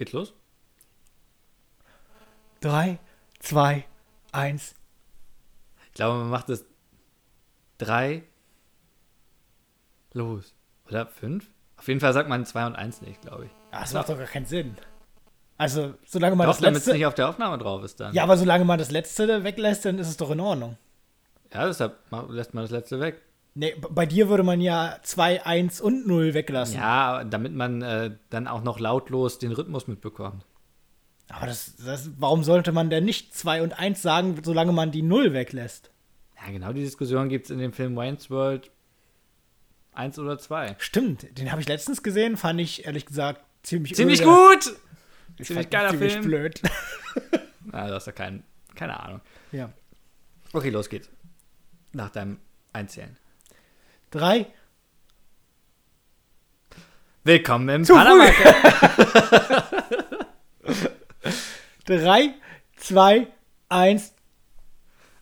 Geht los? 3, 2, 1. Ich glaube, man macht es drei. Los. Oder fünf? Auf jeden Fall sagt man zwei und eins nicht, glaube ich. Das macht doch gar keinen Sinn. Also, solange man Doch, das letzte. nicht auf der Aufnahme drauf ist dann. Ja, aber solange man das letzte weglässt, dann ist es doch in Ordnung. Ja, deshalb lässt man das letzte weg. Nee, bei dir würde man ja 2, 1 und 0 weglassen. Ja, damit man äh, dann auch noch lautlos den Rhythmus mitbekommt. Aber das, das, warum sollte man denn nicht 2 und 1 sagen, solange man die 0 weglässt? Ja, genau die Diskussion gibt es in dem Film Wayne's World 1 oder 2. Stimmt, den habe ich letztens gesehen, fand ich ehrlich gesagt ziemlich Ziemlich öde. gut! Ich ziemlich geiler ziemlich Film. blöd. Na, du hast ja kein, keine Ahnung. ja. Okay, los geht's. Nach deinem Einzählen. 3, Willkommen im Zu Panama. 3, 2, 1.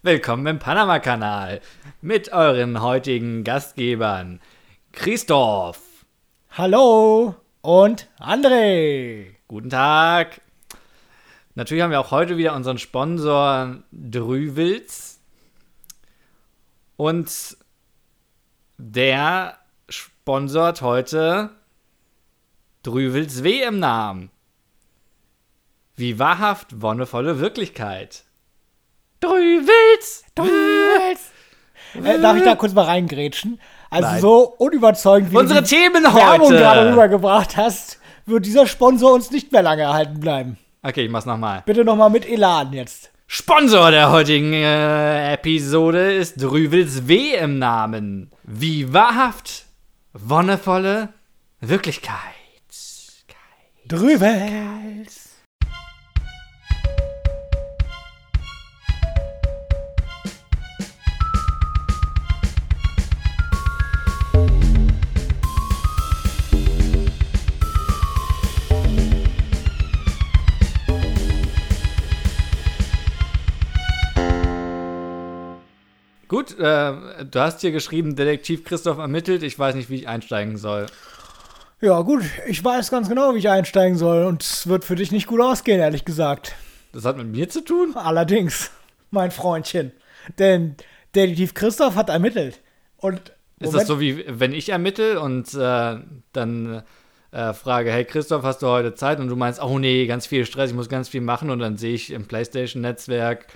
Willkommen im Panama-Kanal mit euren heutigen Gastgebern Christoph. Hallo und André. Guten Tag. Natürlich haben wir auch heute wieder unseren Sponsor Drüwils. Und der sponsort heute Drüwils WM-Namen. Wie wahrhaft wonnevolle Wirklichkeit. Drüwils! Drüwels. Äh, darf ich da kurz mal reingrätschen? Also Nein. so unüberzeugend wie Unsere du die Themen Werbung gerade heute. rübergebracht hast, wird dieser Sponsor uns nicht mehr lange erhalten bleiben. Okay, ich mach's nochmal. Bitte nochmal mit Elan jetzt. Sponsor der heutigen äh, Episode ist Drüwels WM-Namen. Wie wahrhaft wonnevolle Wirklichkeit. Drüwels. Gut, äh, du hast hier geschrieben, Detektiv Christoph ermittelt. Ich weiß nicht, wie ich einsteigen soll. Ja gut, ich weiß ganz genau, wie ich einsteigen soll und es wird für dich nicht gut ausgehen, ehrlich gesagt. Das hat mit mir zu tun? Allerdings, mein Freundchen. Denn Detektiv Christoph hat ermittelt. Und Ist das so wie wenn ich ermittle und äh, dann äh, frage, hey Christoph, hast du heute Zeit? Und du meinst, oh nee, ganz viel Stress, ich muss ganz viel machen. Und dann sehe ich im PlayStation-Netzwerk,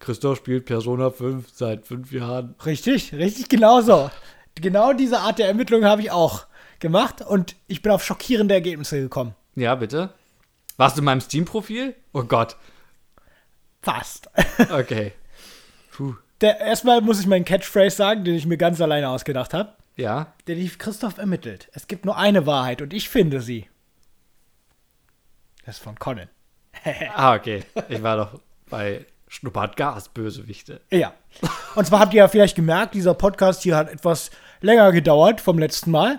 Christoph spielt Persona 5 seit fünf Jahren. Richtig, richtig genauso. Genau diese Art der Ermittlung habe ich auch gemacht und ich bin auf schockierende Ergebnisse gekommen. Ja, bitte. Warst du in meinem Steam-Profil? Oh Gott. Fast. Okay. Puh. Der, erstmal muss ich meinen Catchphrase sagen, den ich mir ganz alleine ausgedacht habe. Ja. Der lief Christoph ermittelt. Es gibt nur eine Wahrheit und ich finde sie. Das ist von Conan. Ah, okay. Ich war doch bei Schnuppert Gas, Bösewichte. Ja. Und zwar habt ihr ja vielleicht gemerkt, dieser Podcast hier hat etwas länger gedauert vom letzten Mal.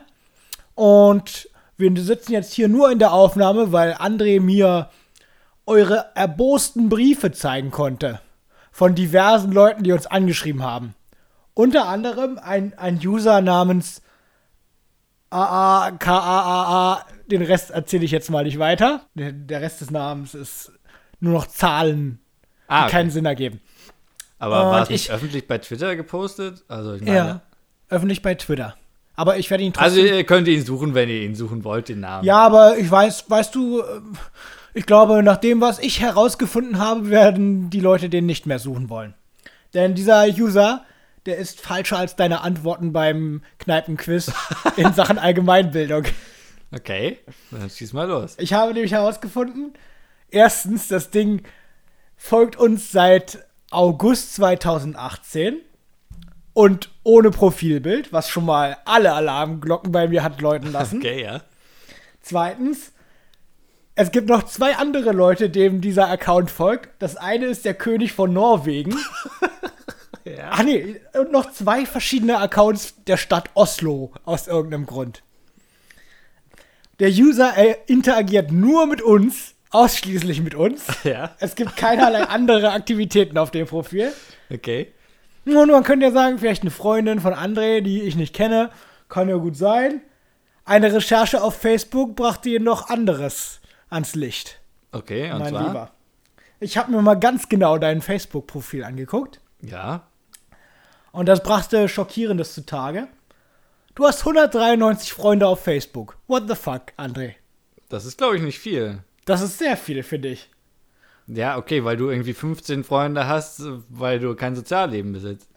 Und wir sitzen jetzt hier nur in der Aufnahme, weil André mir eure erbosten Briefe zeigen konnte. Von diversen Leuten, die uns angeschrieben haben. Unter anderem ein, ein User namens AAKAAA. Den Rest erzähle ich jetzt mal nicht weiter. Der, der Rest des Namens ist nur noch Zahlen, Ah, okay. keinen Sinn ergeben. Aber Und war es nicht ich- öffentlich bei Twitter gepostet? Also, ich meine. Ja, öffentlich bei Twitter. Aber ich werde ihn trotzdem. Also, ihr könnt ihn suchen, wenn ihr ihn suchen wollt, den Namen. ja, aber ich weiß, weißt du, äh, ich glaube, nach dem, was ich herausgefunden habe, werden die Leute den nicht mehr suchen wollen. Denn dieser User, der ist falscher als deine Antworten beim Kneipenquiz in Sachen Allgemeinbildung. Okay, dann schieß mal los. Ich habe nämlich herausgefunden, erstens, das Ding folgt uns seit August 2018 und ohne Profilbild, was schon mal alle Alarmglocken bei mir hat läuten lassen. Okay, ja. Zweitens, es gibt noch zwei andere Leute, dem dieser Account folgt. Das eine ist der König von Norwegen. Ja. Ach nee, und noch zwei verschiedene Accounts der Stadt Oslo aus irgendeinem Grund. Der User interagiert nur mit uns, ausschließlich mit uns. Ja, Es gibt keinerlei andere Aktivitäten auf dem Profil. okay. Und man könnte ja sagen, vielleicht eine Freundin von André, die ich nicht kenne, kann ja gut sein. Eine Recherche auf Facebook brachte ihr noch anderes ans Licht. Okay, und mein zwar? Lieber. Ich habe mir mal ganz genau dein Facebook-Profil angeguckt. Ja. Und das brachte Schockierendes zutage. Du hast 193 Freunde auf Facebook. What the fuck, André? Das ist, glaube ich, nicht viel. Das ist sehr viel für dich. Ja, okay, weil du irgendwie 15 Freunde hast, weil du kein Sozialleben besitzt.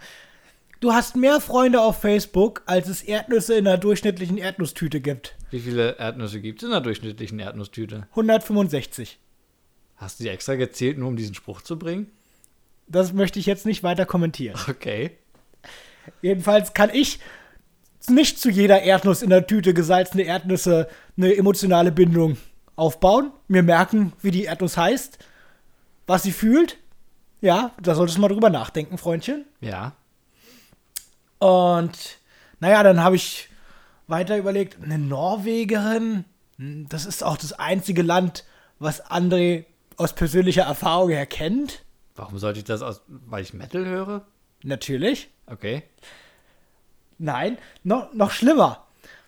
Du hast mehr Freunde auf Facebook, als es Erdnüsse in einer durchschnittlichen Erdnusstüte gibt. Wie viele Erdnüsse gibt es in einer durchschnittlichen Erdnusstüte? 165. Hast du die extra gezählt, nur um diesen Spruch zu bringen? Das möchte ich jetzt nicht weiter kommentieren. Okay. Jedenfalls kann ich nicht zu jeder Erdnuss in der Tüte gesalzene Erdnüsse eine emotionale Bindung aufbauen. Mir merken, wie die Erdnuss heißt, was sie fühlt. Ja, da solltest du mal drüber nachdenken, Freundchen. Ja. Und naja, dann habe ich weiter überlegt, eine Norwegerin, das ist auch das einzige Land, was André aus persönlicher Erfahrung her kennt. Warum sollte ich das aus, weil ich Metal höre? Natürlich. Okay. Nein, noch, noch schlimmer.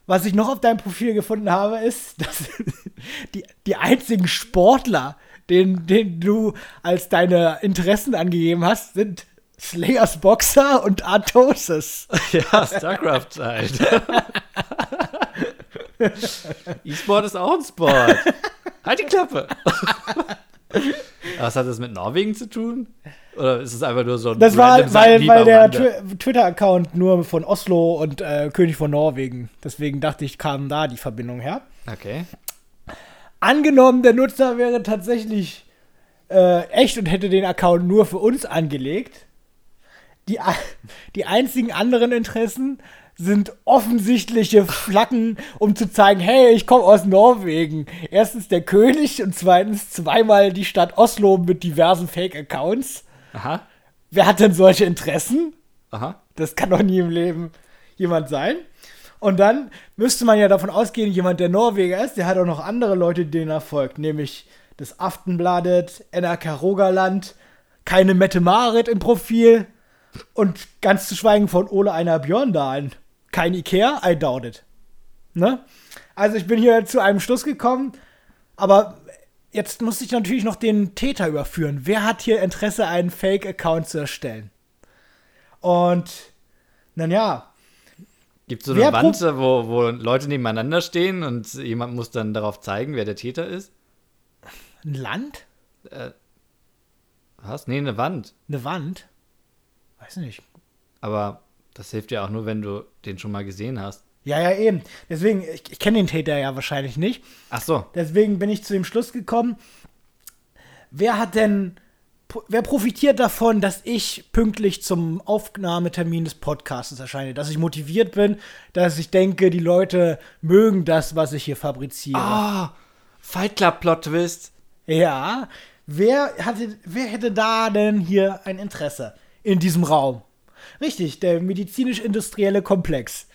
Was ich noch auf deinem Profil gefunden habe, ist, dass die, die einzigen Sportler, den, den du als deine Interessen angegeben hast, sind Slayers Boxer und Artosis. Ja, StarCraft halt. E-Sport ist auch ein Sport. Halt die Klappe. Was hat das mit Norwegen zu tun? Oder ist es einfach nur so ein Das war, random weil, weil der Twitter-Account nur von Oslo und äh, König von Norwegen. Deswegen dachte ich, kam da die Verbindung her. Okay. Angenommen, der Nutzer wäre tatsächlich äh, echt und hätte den Account nur für uns angelegt. Die, die einzigen anderen Interessen sind offensichtliche Flaggen, um zu zeigen, hey, ich komme aus Norwegen. Erstens der König und zweitens zweimal die Stadt Oslo mit diversen Fake-Accounts. Aha. Wer hat denn solche Interessen? Aha. Das kann doch nie im Leben jemand sein. Und dann müsste man ja davon ausgehen, jemand, der Norweger ist, der hat auch noch andere Leute, denen er folgt, nämlich das Aftenbladet, NRK Rogaland, keine Mette Marit im Profil und ganz zu schweigen von Ole Einar Björndalen. Kein Ikea, I doubt it. Ne? Also ich bin hier zu einem Schluss gekommen, aber jetzt muss ich natürlich noch den Täter überführen. Wer hat hier Interesse, einen Fake-Account zu erstellen? Und, naja, Gibt es so eine Wand, wo, wo Leute nebeneinander stehen und jemand muss dann darauf zeigen, wer der Täter ist? ein Land? Was? Nee, eine Wand. Eine Wand? Weiß nicht. Aber das hilft ja auch nur, wenn du den schon mal gesehen hast. Ja, ja, eben. Deswegen, ich, ich kenne den Täter ja wahrscheinlich nicht. Ach so. Deswegen bin ich zu dem Schluss gekommen, wer hat denn, wer profitiert davon, dass ich pünktlich zum Aufnahmetermin des Podcasts erscheine? Dass ich motiviert bin, dass ich denke, die Leute mögen das, was ich hier fabriziere. Ah, Fight Club Plot Twist. Ja, wer, hatte, wer hätte da denn hier ein Interesse in diesem Raum? Richtig, der medizinisch-industrielle Komplex.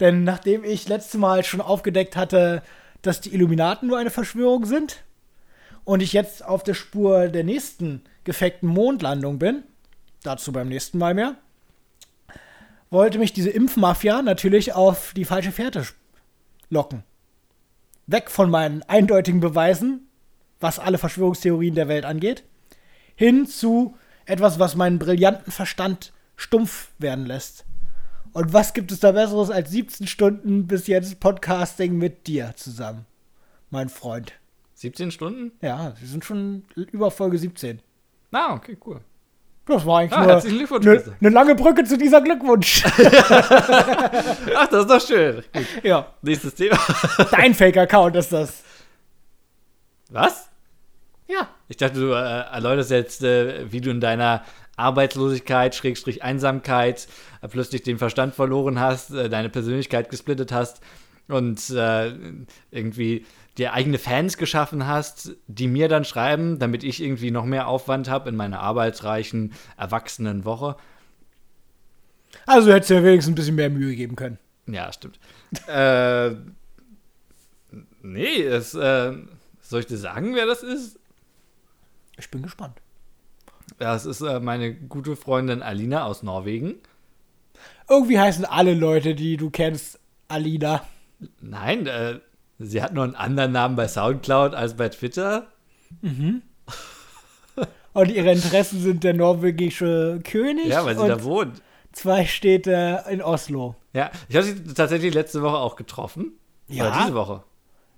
Denn nachdem ich letztes Mal schon aufgedeckt hatte, dass die Illuminaten nur eine Verschwörung sind und ich jetzt auf der Spur der nächsten gefakten Mondlandung bin, dazu beim nächsten Mal mehr, wollte mich diese Impfmafia natürlich auf die falsche Fährte locken. Weg von meinen eindeutigen Beweisen, was alle Verschwörungstheorien der Welt angeht, hin zu etwas, was meinen brillanten Verstand stumpf werden lässt. Und was gibt es da Besseres als 17 Stunden bis jetzt Podcasting mit dir zusammen, mein Freund? 17 Stunden? Ja, wir sind schon über Folge 17. Ah, okay, cool. Das war eigentlich Ah, nur eine ne lange Brücke zu dieser Glückwunsch. Ach, das ist doch schön. Gut. ja, Nächstes Thema. dein Fake-Account ist das. Was? Ja. Ich dachte, du äh, erläuterst jetzt, äh, wie du in deiner Arbeitslosigkeit, Schrägstrich Einsamkeit, äh, plötzlich den Verstand verloren hast, äh, deine Persönlichkeit gesplittet hast und äh, irgendwie dir eigene Fans geschaffen hast, die mir dann schreiben, damit ich irgendwie noch mehr Aufwand habe in meiner arbeitsreichen, erwachsenen Woche. Also hättest du ja wenigstens ein bisschen mehr Mühe geben können. Ja, stimmt. äh, nee, es, äh, soll ich dir sagen, wer das ist? Ich bin gespannt. Das ist äh, meine gute Freundin Alina aus Norwegen. Irgendwie heißen alle Leute, die du kennst, Alina. Nein, äh, sie hat nur einen anderen Namen bei Soundcloud als bei Twitter. Und ihre Interessen sind der norwegische König Ja, weil sie da wohnt. zwei Städte in Oslo. Ja, ich habe sie tatsächlich letzte Woche auch getroffen. Ja? Oder diese Woche.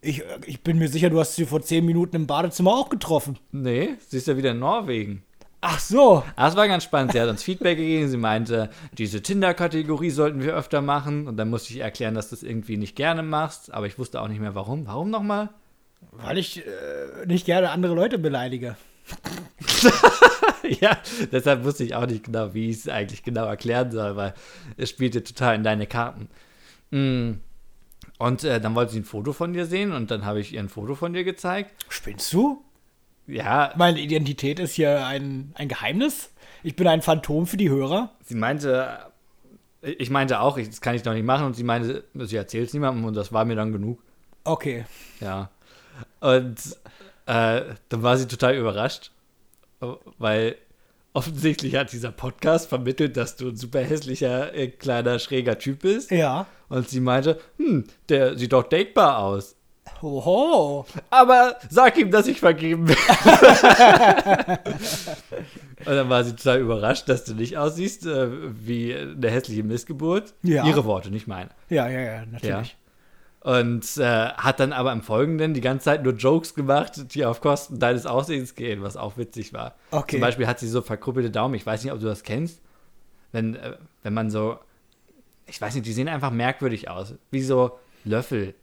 Ich, ich bin mir sicher, du hast sie vor zehn Minuten im Badezimmer auch getroffen. Nee, sie ist ja wieder in Norwegen. Ach so. Es war ganz spannend. Sie hat uns Feedback gegeben. Sie meinte, diese Tinder-Kategorie sollten wir öfter machen. Und dann musste ich erklären, dass du das irgendwie nicht gerne machst. Aber ich wusste auch nicht mehr, warum. Warum nochmal? Weil ich äh, nicht gerne andere Leute beleidige. ja, deshalb wusste ich auch nicht genau, wie ich es eigentlich genau erklären soll, weil es spielte total in deine Karten. Mm. Und äh, dann wollte sie ein Foto von dir sehen und dann habe ich ihr ein Foto von dir gezeigt. Spinnst du? Ja, Meine Identität ist hier ein, ein Geheimnis. Ich bin ein Phantom für die Hörer. sie meinte, ich meinte auch, ich, das kann ich noch nicht machen und sie meinte, sie erzählt es niemandem und das war mir dann genug. Okay. Ja. Und äh, dann war sie total überrascht, weil offensichtlich hat dieser Podcast vermittelt, dass du ein super hässlicher, äh, kleiner, schräger Typ bist. Ja. Und sie meinte, hm, der sieht doch datebar aus. Oho. Aber sag ihm, dass ich vergeben bin. Und dann war sie total überrascht, dass du nicht aussiehst äh, wie eine hässliche Missgeburt. Ja. Ihre Worte, nicht meine. Ja, ja, ja, natürlich. Und äh, hat dann aber im Folgenden die ganze Zeit nur Jokes gemacht, die auf Kosten deines Aussehens gehen, was auch witzig war. Okay. Zum Beispiel hat sie so verkrüppelte Daumen. Ich weiß nicht, ob du das kennst. Wenn, äh, wenn man so, ich weiß nicht, die sehen einfach merkwürdig aus. Wie so Löffel.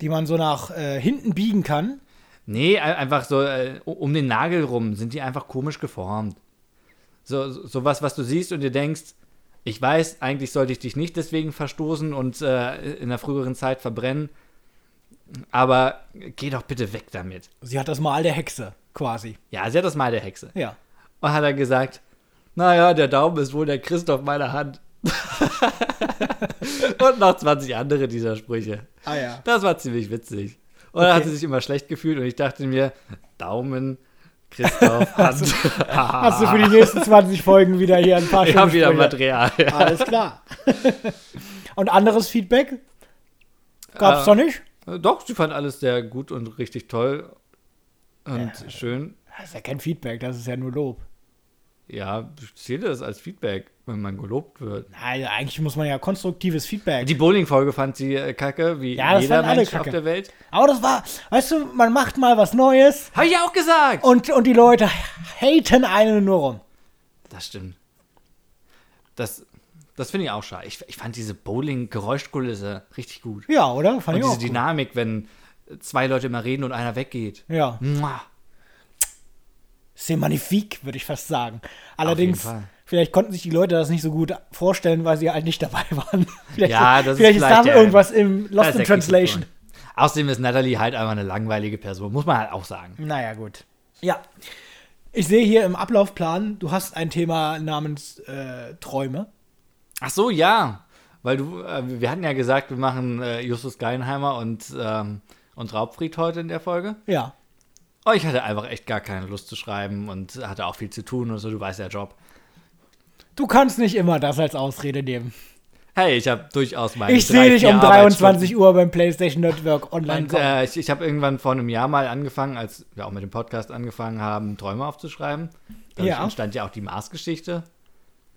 Die man so nach äh, hinten biegen kann. Nee, ein- einfach so äh, um den Nagel rum sind die einfach komisch geformt. So, so so was, was du siehst und dir denkst, ich weiß, eigentlich sollte ich dich nicht deswegen verstoßen und äh, in der früheren Zeit verbrennen, aber geh doch bitte weg damit. Sie hat das Mal der Hexe, quasi. Ja, sie hat das mal der Hexe. Ja. Und hat dann gesagt, naja, der Daumen ist wohl der Christoph meiner Hand. und noch 20 andere dieser Sprüche. Ah ja. Das war ziemlich witzig. Und dann Okay. hat sie sich immer schlecht gefühlt und ich dachte mir, Daumen, Christoph, Hand. Hast du für die nächsten 20 Folgen wieder hier ein paar ich habe wieder Sprüche? Material. Alles klar. Und anderes Feedback? Gab's Äh, doch nicht? Doch, sie fand alles sehr gut und richtig toll und schön. Das ist ja kein Feedback, das ist ja nur Lob. Ja, ich sehe das als Feedback, wenn man gelobt wird. Nein, eigentlich muss man ja konstruktives Feedback. Die Bowling-Folge fand sie äh, kacke, wie Ja, jeder Mensch kacke. auf der Welt. Aber das war, weißt du, man macht mal was Neues Habe ich ja auch gesagt. und, und die Leute haten einen nur rum. Das stimmt. Das, das finde ich auch schade. Ich, ich fand diese Bowling-Geräuschkulisse richtig gut. Ja, oder? Fand Und ich auch. diese gut. Dynamik, wenn zwei Leute immer reden und einer weggeht. Ja, Mua. C'est magnifique, würde ich fast sagen. Allerdings, vielleicht konnten sich die Leute das nicht so gut vorstellen, weil sie halt nicht dabei waren. vielleicht Ja, das ist vielleicht ist da vielleicht irgendwas im Lost in Translation. Außerdem ist Natalie halt einfach eine langweilige Person, muss man halt auch sagen. Naja, gut. Ja. Ich sehe hier im Ablaufplan, du hast ein Thema namens äh, Träume. Ach so, ja. Weil du, äh, wir hatten ja gesagt, wir machen äh, Justus Geinheimer und, ähm, und Raubfried heute in der Folge. Ja. Oh, ich hatte einfach echt gar keine Lust zu schreiben und hatte auch viel zu tun und so, du weißt ja, Job. Du kannst nicht immer das als Ausrede nehmen. Hey, ich habe durchaus meine Ich sehe dich um Arbeitsstunden. 23 Uhr beim PlayStation Network online Und äh, ich, ich habe irgendwann vor einem Jahr mal angefangen, als wir auch mit dem Podcast angefangen haben, Träume aufzuschreiben. Dadurch Ja. entstand ja auch die Mars-Geschichte.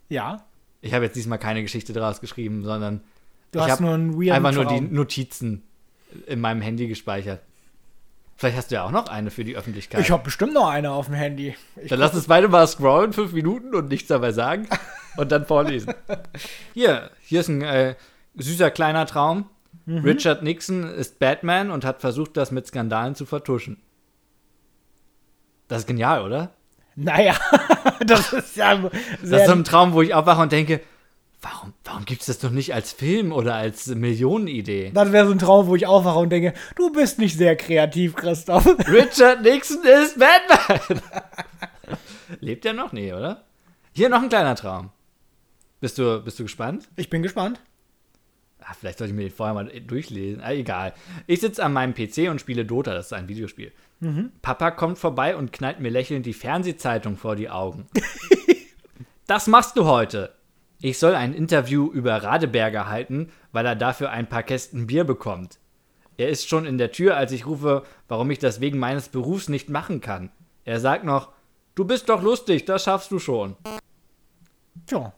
ja. Ich habe jetzt diesmal keine Geschichte daraus geschrieben, sondern Du ich hast hab nur einen weirden einfach nur die Traum. Notizen in meinem Handy gespeichert. Vielleicht hast du ja auch noch eine für die Öffentlichkeit. Ich habe bestimmt noch eine auf dem Handy. Ich Dann lass uns beide mal scrollen, fünf Minuten und nichts dabei sagen und dann vorlesen. Hier, hier ist ein äh, süßer kleiner Traum. Mhm. Richard Nixon ist Batman und hat versucht, das mit Skandalen zu vertuschen. Das ist genial, oder? Naja, das ist ja Das ist so ein Traum, wo ich aufwache und denke, warum, warum gibt es das doch nicht als Film oder als Millionenidee? das wäre so ein Traum, wo ich aufwache und denke, du bist nicht sehr kreativ, Christoph. Richard Nixon ist Batman! Lebt er noch? Nee, oder? Hier noch ein kleiner Traum. Bist du, bist du gespannt? Ich bin gespannt. Ah, vielleicht sollte ich mir den vorher mal durchlesen. Ah, egal. Ich sitze an meinem PC und spiele Dota, das ist ein Videospiel. Papa kommt vorbei und knallt mir lächelnd die Fernsehzeitung vor die Augen. das machst du heute. Ich soll ein Interview über Radeberger halten, weil er dafür ein paar Kästen Bier bekommt. Er ist schon in der Tür, als ich rufe, warum ich das wegen meines Berufs nicht machen kann. Er sagt noch, du bist doch lustig, das schaffst du schon. Tja.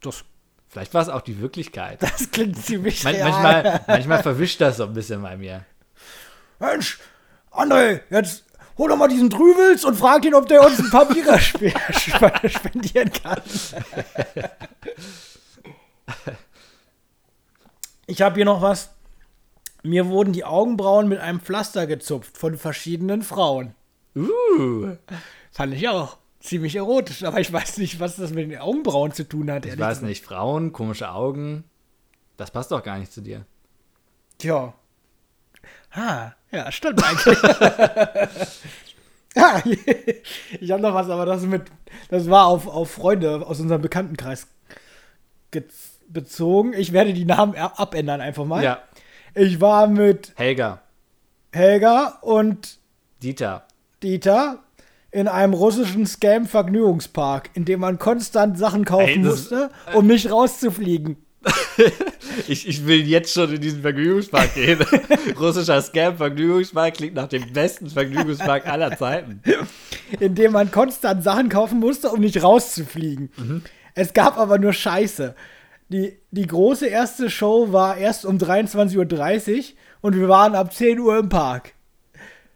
Das, Vielleicht war es auch die Wirklichkeit. das klingt ziemlich Man, real. manchmal, manchmal verwischt das so ein bisschen bei mir. Mensch, André, jetzt hol doch mal diesen Trüwels und frag ihn, ob der uns ein sp- sp- spendieren kann. Ich habe hier noch was. Mir wurden die Augenbrauen mit einem Pflaster gezupft von verschiedenen Frauen. Uh, Fand ich auch ziemlich erotisch, aber ich weiß nicht, was das mit den Augenbrauen zu tun hat. ich weiß nicht, Frauen, komische Augen. Das passt doch gar nicht zu dir. Tja. Ha, ja, stimmt eigentlich. ja, ich habe noch was, aber das mit, das war auf, auf Freunde aus unserem Bekanntenkreis ge- bezogen. Ich werde die Namen ab- abändern einfach mal. Ja, Ich war mit Helga, Helga und Dieter. Dieter in einem russischen Scam-Vergnügungspark, in dem man konstant Sachen kaufen Ey, musste, um nicht rauszufliegen. Ich, ich will jetzt schon in diesen Vergnügungspark gehen. Russischer Scam-Vergnügungspark klingt nach dem besten Vergnügungspark aller Zeiten. in dem man konstant Sachen kaufen musste, um nicht rauszufliegen. Es gab aber nur Scheiße. Die, die große erste Show war erst um 23.30 Uhr und wir waren ab 10 Uhr im Park.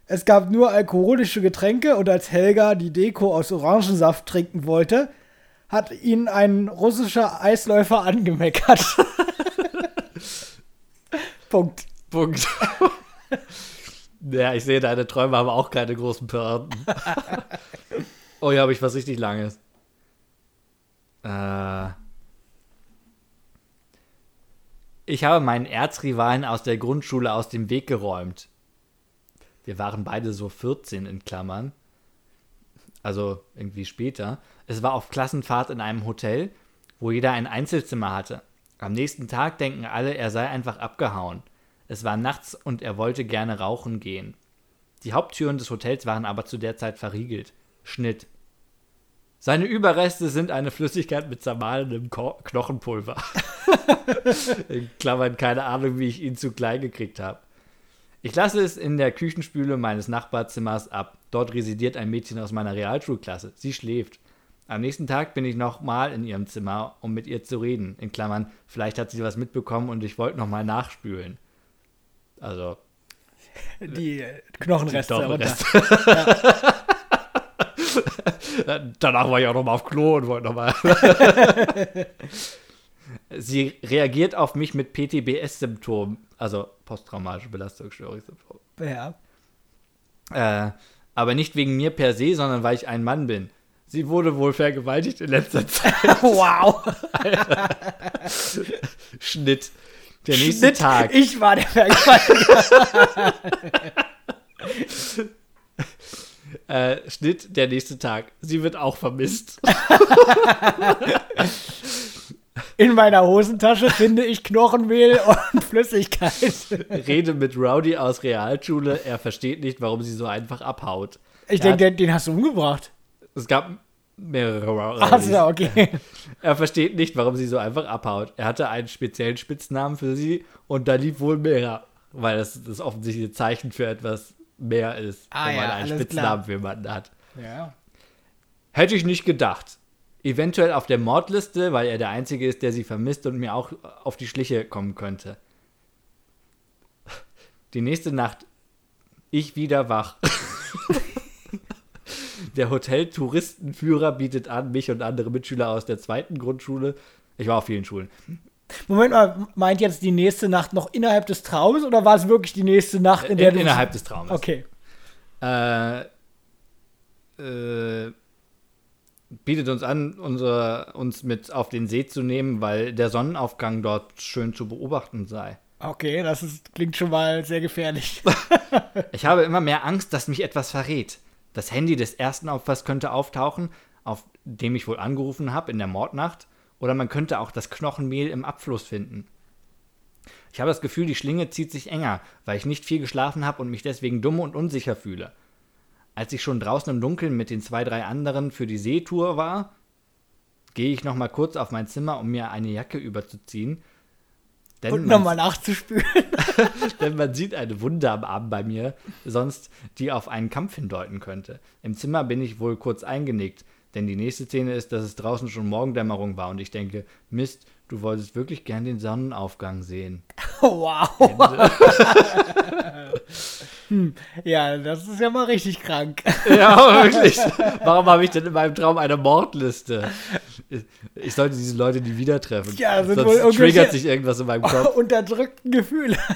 Es gab nur alkoholische Getränke und als Helga die Deko aus Orangensaft trinken wollte, hat ihn ein russischer Eisläufer angemeckert. Punkt. Punkt. ja, ich sehe, deine Träume haben auch keine großen Pointen. oh, hier habe ich was richtig Langes. Äh. Ich habe meinen Erzrivalen aus der Grundschule aus dem Weg geräumt. Wir waren beide so 14 in Klammern. Also irgendwie später. Es war auf Klassenfahrt in einem Hotel, wo jeder ein Einzelzimmer hatte. Am nächsten Tag denken alle, er sei einfach abgehauen. Es war nachts und er wollte gerne rauchen gehen. Die Haupttüren des Hotels waren aber zu der Zeit verriegelt. Schnitt. Seine Überreste sind eine Flüssigkeit mit zermahlenem Ko Knochenpulver. in Klammern keine Ahnung, wie ich ihn zu klein gekriegt habe. Ich lasse es in der Küchenspüle meines Nachbarzimmers ab. Dort residiert ein Mädchen aus meiner Realschulklasse. Sie schläft. Am nächsten Tag bin ich nochmal in ihrem Zimmer, um mit ihr zu reden. In Klammern, vielleicht hat sie was mitbekommen und ich wollte nochmal nachspülen. Also, Die Knochenreste. Die. Knochenreste. Danach war ich auch nochmal auf Klo und wollte nochmal. Sie reagiert auf mich mit PTBS-Symptomen, also posttraumatische Belastungsstörungssymptome. Ja. Äh, aber nicht wegen mir per se, sondern weil ich ein Mann bin. Sie wurde wohl vergewaltigt in letzter Zeit. Wow. Schnitt. Der nächste Schnitt. Tag. Ich war der Vergewaltiger. Äh, Schnitt, der nächste Tag. Sie wird auch vermisst. In meiner Hosentasche finde ich Knochenmehl und Flüssigkeit. Rede mit Rowdy aus Realschule. Er versteht nicht, warum sie so einfach abhaut. Ich denke, den, den hast du umgebracht. Es gab mehrere. Achso, okay. Er versteht nicht, warum sie so einfach abhaut. Er hatte einen speziellen Spitznamen für sie und da lief wohl mehr. Weil das das offensichtliche Zeichen für etwas mehr ist, Ah wenn man ja, einen Spitznamen klar. für jemanden hat. Ja. Hätte ich nicht gedacht. Eventuell auf der Mordliste, weil er der Einzige ist, der sie vermisst und mir auch auf die Schliche kommen könnte. Die nächste Nacht, ich wieder wach. der Hotel-Touristenführer bietet an, mich und andere Mitschüler aus der zweiten Grundschule, ich war auf vielen Schulen, Moment mal, meint jetzt die nächste Nacht noch innerhalb des Traumes oder war es wirklich die nächste Nacht, in der in, du. innerhalb des Traumes. Okay. äh, äh, bietet uns an, unsere, uns mit auf den See zu nehmen, weil der Sonnenaufgang dort schön zu beobachten sei. Okay, das ist, klingt schon mal sehr gefährlich. Ich habe immer mehr Angst, dass mich etwas verrät. Das Handy des ersten Opfers könnte auftauchen, auf dem ich wohl angerufen habe in der Mordnacht, oder man könnte auch das Knochenmehl im Abfluss finden. Ich habe das Gefühl, die Schlinge zieht sich enger, weil ich nicht viel geschlafen habe und mich deswegen dumm und unsicher fühle. Als ich schon draußen im Dunkeln mit den zwei, drei anderen für die Seetour war, gehe ich noch mal kurz auf mein Zimmer, um mir eine Jacke überzuziehen. Denn nochmal nachzuspülen. denn man sieht eine Wunde am Arm bei mir, sonst die auf einen Kampf hindeuten könnte. Im Zimmer bin ich wohl kurz eingenickt, denn die nächste Szene ist, dass es draußen schon Morgendämmerung war und ich denke, Mist, du wolltest wirklich gern den Sonnenaufgang sehen. wow. hm, ja, das ist ja mal richtig krank. Ja, wirklich. Warum habe ich denn in meinem Traum eine Mordliste? Ich sollte diese Leute nie wieder treffen. Ja, sind Sonst wohl triggert sich irgendwas in meinem Kopf. Unterdrückten Gefühle.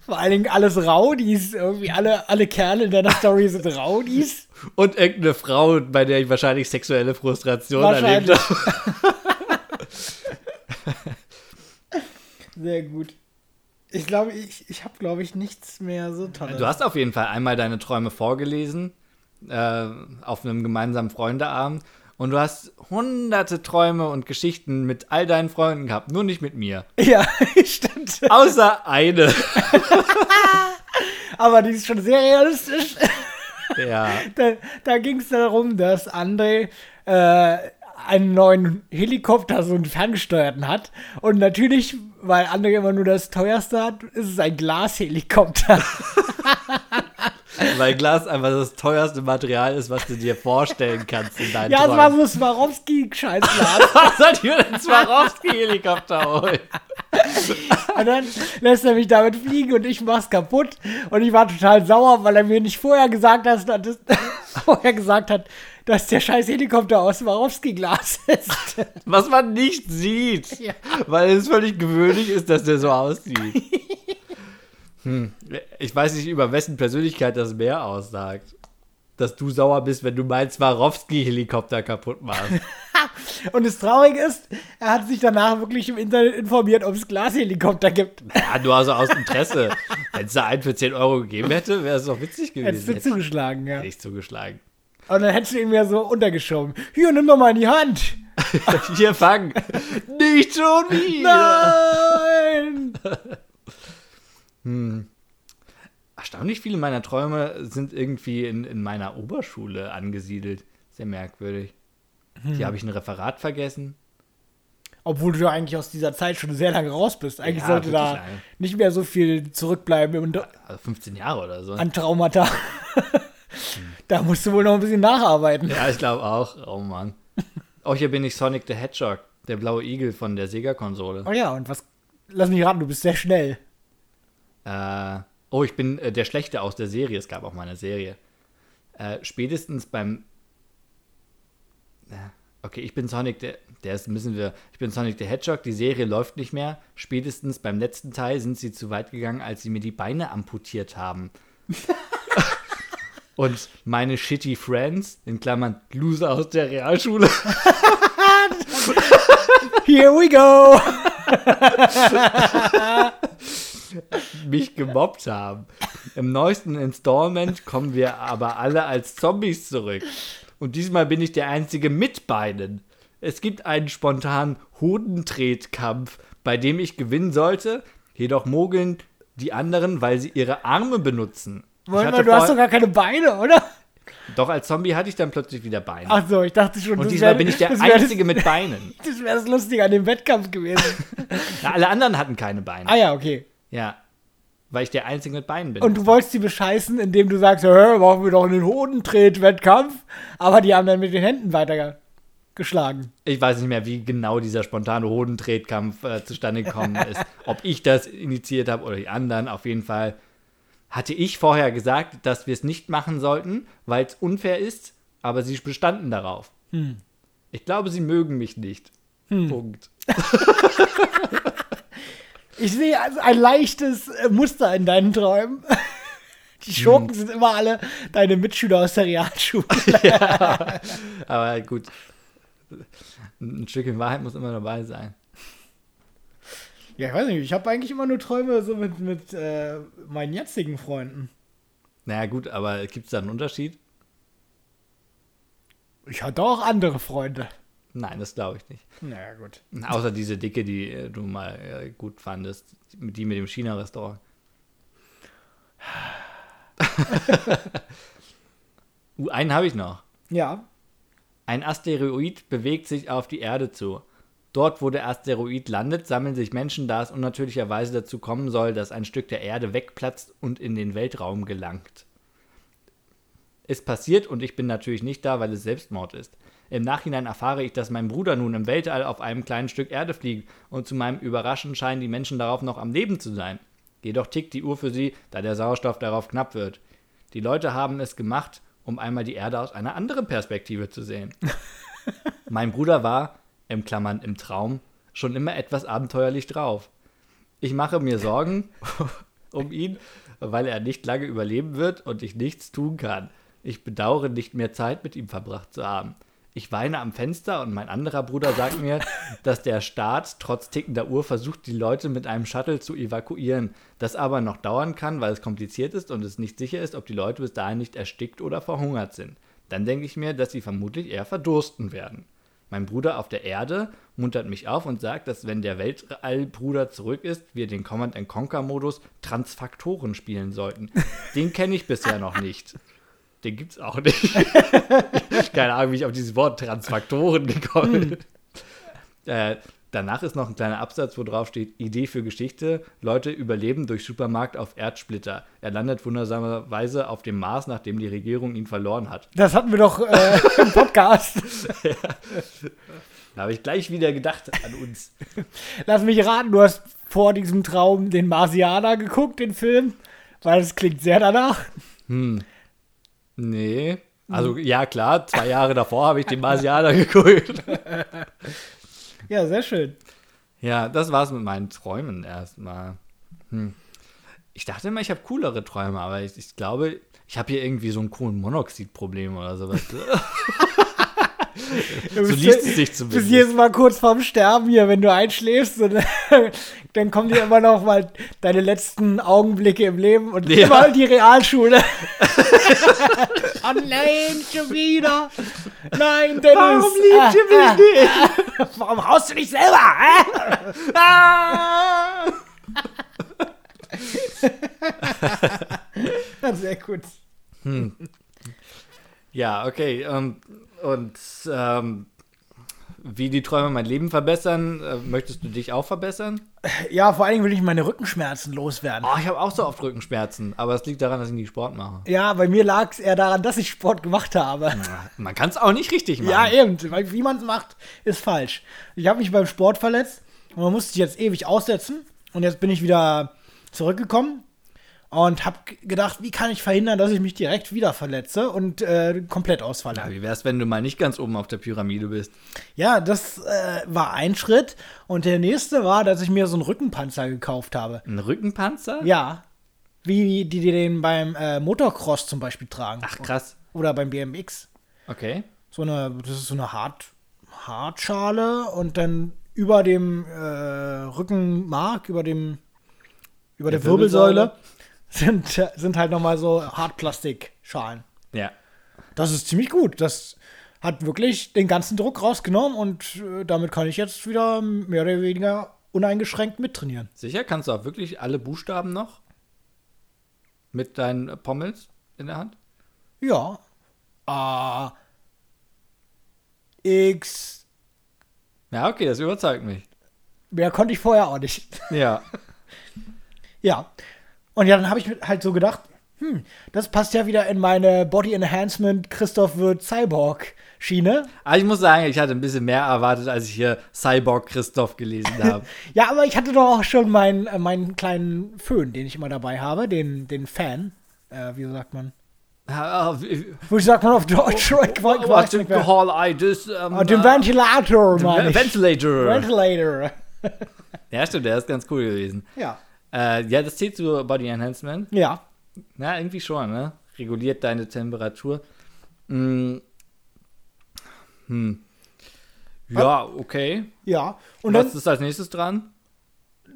Vor allen Dingen alles Raudis. Irgendwie alle, alle Kerle in deiner Story sind Raudis. Und irgendeine Frau, bei der ich wahrscheinlich sexuelle Frustration erlebt Wahrscheinlich. habe. Sehr gut. Ich glaube, ich, ich habe, glaube ich, nichts mehr so tolles. Du hast auf jeden Fall einmal deine Träume vorgelesen äh, auf einem gemeinsamen Freundeabend und du hast hunderte Träume und Geschichten mit all deinen Freunden gehabt, nur nicht mit mir. Ja, stimmt. Außer eine. Aber die ist schon sehr realistisch. Ja. Da, da ging es darum, dass André äh, einen neuen Helikopter, so einen ferngesteuerten hat. Und natürlich, weil André immer nur das teuerste hat, ist es ein Glashelikopter. Weil Glas einfach das teuerste Material ist, was du dir vorstellen kannst in deinen ja, es war so Swarovski-Scheißglas. Was soll ich mir den Swarovski-Helikopter holen? und dann lässt er mich damit fliegen und ich mach's kaputt. Und ich war total sauer, weil er mir nicht vorher gesagt hat, vorher gesagt hat, dass der scheiß Helikopter aus Swarovski-Glas ist. Was man nicht sieht. Ja. Weil es völlig gewöhnlich ist, dass der so aussieht. Hm. Ich weiß nicht, über wessen Persönlichkeit das mehr aussagt. Dass du sauer bist, wenn du meinen Swarovski-Helikopter kaputt machst. Und das Traurige ist, er hat sich danach wirklich im Internet informiert, ob es Glashelikopter gibt. Ja, nur also aus Interesse. Wenn es da einen für 10 Euro gegeben hätte, wäre es doch witzig Hättest gewesen. du zugeschlagen, ja. Hätte ich zugeschlagen. Und dann hättest du ihn mir so untergeschoben. Hier, nimm doch mal in die Hand. Hier, fang! Nicht schon wieder! Nein! Erstaunlich viele meiner Träume sind irgendwie in, in meiner Oberschule angesiedelt. Sehr merkwürdig. Hier habe ich ein Referat vergessen. Obwohl du ja eigentlich aus dieser Zeit schon sehr lange raus bist. Eigentlich Ja, sollte da lange. nicht mehr so viel zurückbleiben Also 15 Jahre oder so. an Traumata. da musst du wohl noch ein bisschen nacharbeiten. Ja, ich glaube auch. Oh Mann. Oh, hier bin ich Sonic the Hedgehog, der blaue Igel von der Sega-Konsole. Oh ja, und was. Lass mich raten, du bist sehr schnell. Äh, oh, ich bin äh, der Schlechte aus der Serie. Es gab auch mal eine Serie. Äh, spätestens beim. Äh, Okay, ich bin Sonic der. Der ist, müssen wir. Ich bin Sonic the Hedgehog. Die Serie läuft nicht mehr. Spätestens beim letzten Teil sind sie zu weit gegangen, als sie mir die Beine amputiert haben. Und meine shitty Friends, in Klammern Loser aus der Realschule, Here we go! mich gemobbt haben. Im neuesten Installment kommen wir aber alle als Zombies zurück. Und diesmal bin ich der Einzige mit Beinen. Es gibt einen spontanen Hodentretkampf, bei dem ich gewinnen sollte, jedoch mogeln die anderen, weil sie ihre Arme benutzen. Hatte mal, du hast doch gar keine Beine, oder? doch als Zombie hatte ich dann plötzlich wieder Beine. Ach so, ich dachte schon, Und das diesmal wär- bin ich der das Einzige mit Beinen. Das, das wäre das Lustige an dem Wettkampf gewesen. Na, alle anderen hatten keine Beine. ah ja, okay. Ja. Weil ich der Einzige mit Beinen bin. Und du wolltest die bescheißen, indem du sagst, hör, machen wir doch einen Hodentret-Wettkampf. Aber die haben dann mit den Händen weiter geschlagen. Ich weiß nicht mehr, wie genau dieser spontane Hodentretkampf äh, zustande gekommen ist. Ob ich das initiiert habe oder die anderen. Auf jeden Fall hatte ich vorher gesagt, dass wir es nicht machen sollten, weil es unfair ist, aber sie bestanden darauf. Ich glaube, sie mögen mich nicht. Punkt. Ich sehe also ein leichtes äh, Muster in deinen Träumen. Die Schurken Hm. sind immer alle deine Mitschüler aus der Realschule. Aber gut. Ein Stückchen Wahrheit muss immer dabei sein. Ja, ich weiß nicht, ich habe eigentlich immer nur Träume so mit, mit äh, meinen jetzigen Freunden. Naja, gut, aber gibt es da einen Unterschied? Ich hatte auch andere Freunde. Nein, das glaube ich nicht. Naja, gut. Außer diese Dicke, die äh, du mal äh, gut fandest. Die mit dem China-Restaurant. uh, einen habe ich noch. Ja. Ein Asteroid bewegt sich auf die Erde zu. Dort, wo der Asteroid landet, sammeln sich Menschen, da es unnatürlicherweise dazu kommen soll, dass ein Stück der Erde wegplatzt und in den Weltraum gelangt. Es passiert und ich bin natürlich nicht da, weil es Selbstmord ist. Im Nachhinein erfahre ich, dass mein Bruder nun im Weltall auf einem kleinen Stück Erde fliegt und zu meinem Überraschen scheinen die Menschen darauf noch am Leben zu sein. Jedoch tickt die Uhr für sie, da der Sauerstoff darauf knapp wird. Die Leute haben es gemacht, um einmal die Erde aus einer anderen Perspektive zu sehen. mein Bruder war, im Klammern im Traum, schon immer etwas abenteuerlich drauf. Ich mache mir Sorgen um ihn, weil er nicht lange überleben wird und ich nichts tun kann. Ich bedauere nicht mehr Zeit mit ihm verbracht zu haben. Ich weine am Fenster und mein anderer Bruder sagt mir, dass der Staat trotz tickender Uhr versucht, die Leute mit einem Shuttle zu evakuieren. Das aber noch dauern kann, weil es kompliziert ist und es nicht sicher ist, ob die Leute bis dahin nicht erstickt oder verhungert sind. Dann denke ich mir, dass sie vermutlich eher verdursten werden. Mein Bruder auf der Erde muntert mich auf und sagt, dass wenn der Weltallbruder zurück ist, wir den Command Conquer Modus Transfaktoren spielen sollten. Den kenne ich bisher noch nicht. Den gibt's auch nicht. Keine Ahnung, wie ich auf dieses Wort Transfaktoren gekommen bin. Äh, danach ist noch ein kleiner Absatz, wo drauf steht: Idee für Geschichte. Leute überleben durch Supermarkt auf Erdsplitter. Er landet wundersamerweise auf dem Mars, nachdem die Regierung ihn verloren hat. Das hatten wir doch äh, im Podcast. Da habe ich gleich wieder gedacht an uns. Lass mich raten, du hast vor diesem Traum den Marsianer geguckt, den Film, weil es klingt sehr danach. Nee. Also, ja, klar, zwei Jahre davor habe ich den Marsianer geguckt. Ja, sehr schön. Ja, das war's mit meinen Träumen erstmal. Hm. Ich dachte immer, ich habe coolere Träume, aber ich, ich glaube, ich habe hier irgendwie so ein Kohlenmonoxid-Problem oder sowas. so liest es sich Bis zumindest. jedes Mal kurz vorm Sterben hier, wenn du einschläfst, und dann kommen dir immer noch mal deine letzten Augenblicke im Leben und Ja. immer die Realschule. oh nein, schon wieder. Nein, Dennis. Warum liebt ihr mich nicht? Warum haust du dich selber? Ah! Sehr gut. Ja, okay. Ähm, und ähm, wie die Träume mein Leben verbessern, äh, möchtest du dich auch verbessern? Ja, vor allen Dingen will ich meine Rückenschmerzen loswerden. Oh, ich habe auch so oft Rückenschmerzen, aber es liegt daran, dass ich nie Sport mache. Ja, bei mir lag es eher daran, dass ich Sport gemacht habe. Man kann es auch nicht richtig machen. Ja, eben. Wie man es macht, ist falsch. Ich habe mich beim Sport verletzt und man musste sich jetzt ewig aussetzen. Und jetzt bin ich wieder zurückgekommen und habe gedacht, wie kann ich verhindern, dass ich mich direkt wieder verletze und äh, komplett ausfalle. Ja, wie wär's, wenn du mal nicht ganz oben auf der Pyramide bist? Ja, das äh, war ein Schritt. Und der nächste war, dass ich mir so einen Rückenpanzer gekauft habe. Ein Rückenpanzer? Ja. Wie die, die den beim äh, Motocross zum Beispiel tragen. Ach, krass. Oder beim BMX. Okay. so eine, das ist so eine Hart, Hartschale und dann über dem äh, Rückenmark, über dem, über der, Der Wirbelsäule, sind, sind halt nochmal so Hartplastikschalen. Ja. Das ist ziemlich gut. Das hat wirklich den ganzen Druck rausgenommen und äh, damit kann ich jetzt wieder mehr oder weniger uneingeschränkt mittrainieren. Sicher? Kannst du auch wirklich alle Buchstaben noch? Mit deinen Pommels in der Hand? Ja. A, X, Ja, okay, das überzeugt mich. mehr konnte ich vorher auch nicht. Ja. Ja. Und ja, dann habe ich mir halt so gedacht, hm, das passt ja wieder in meine Body Enhancement Christoph wird Cyborg Schiene. Aber ich muss sagen, ich hatte ein bisschen mehr erwartet, als ich hier Cyborg Christoph gelesen habe. Ja, aber ich hatte doch auch schon meinen, äh, meinen kleinen Föhn, den ich immer dabei habe, den, den Fan. Äh, wie sagt man? Ah, wie- sagt man auf Deutsch? Hell I this, ähm, Ah, den äh, Ventilator, meine ich. Ventilator. Ventilator. Ja, stimmt, der ist ganz cool gewesen. Ja. Äh, ja, das zählt zu Body Enhancement. Ja. Ja, irgendwie schon, ne? Reguliert deine Temperatur. Mm. Hm. Ja, okay. Ja. Und Was dann ist als nächstes dran?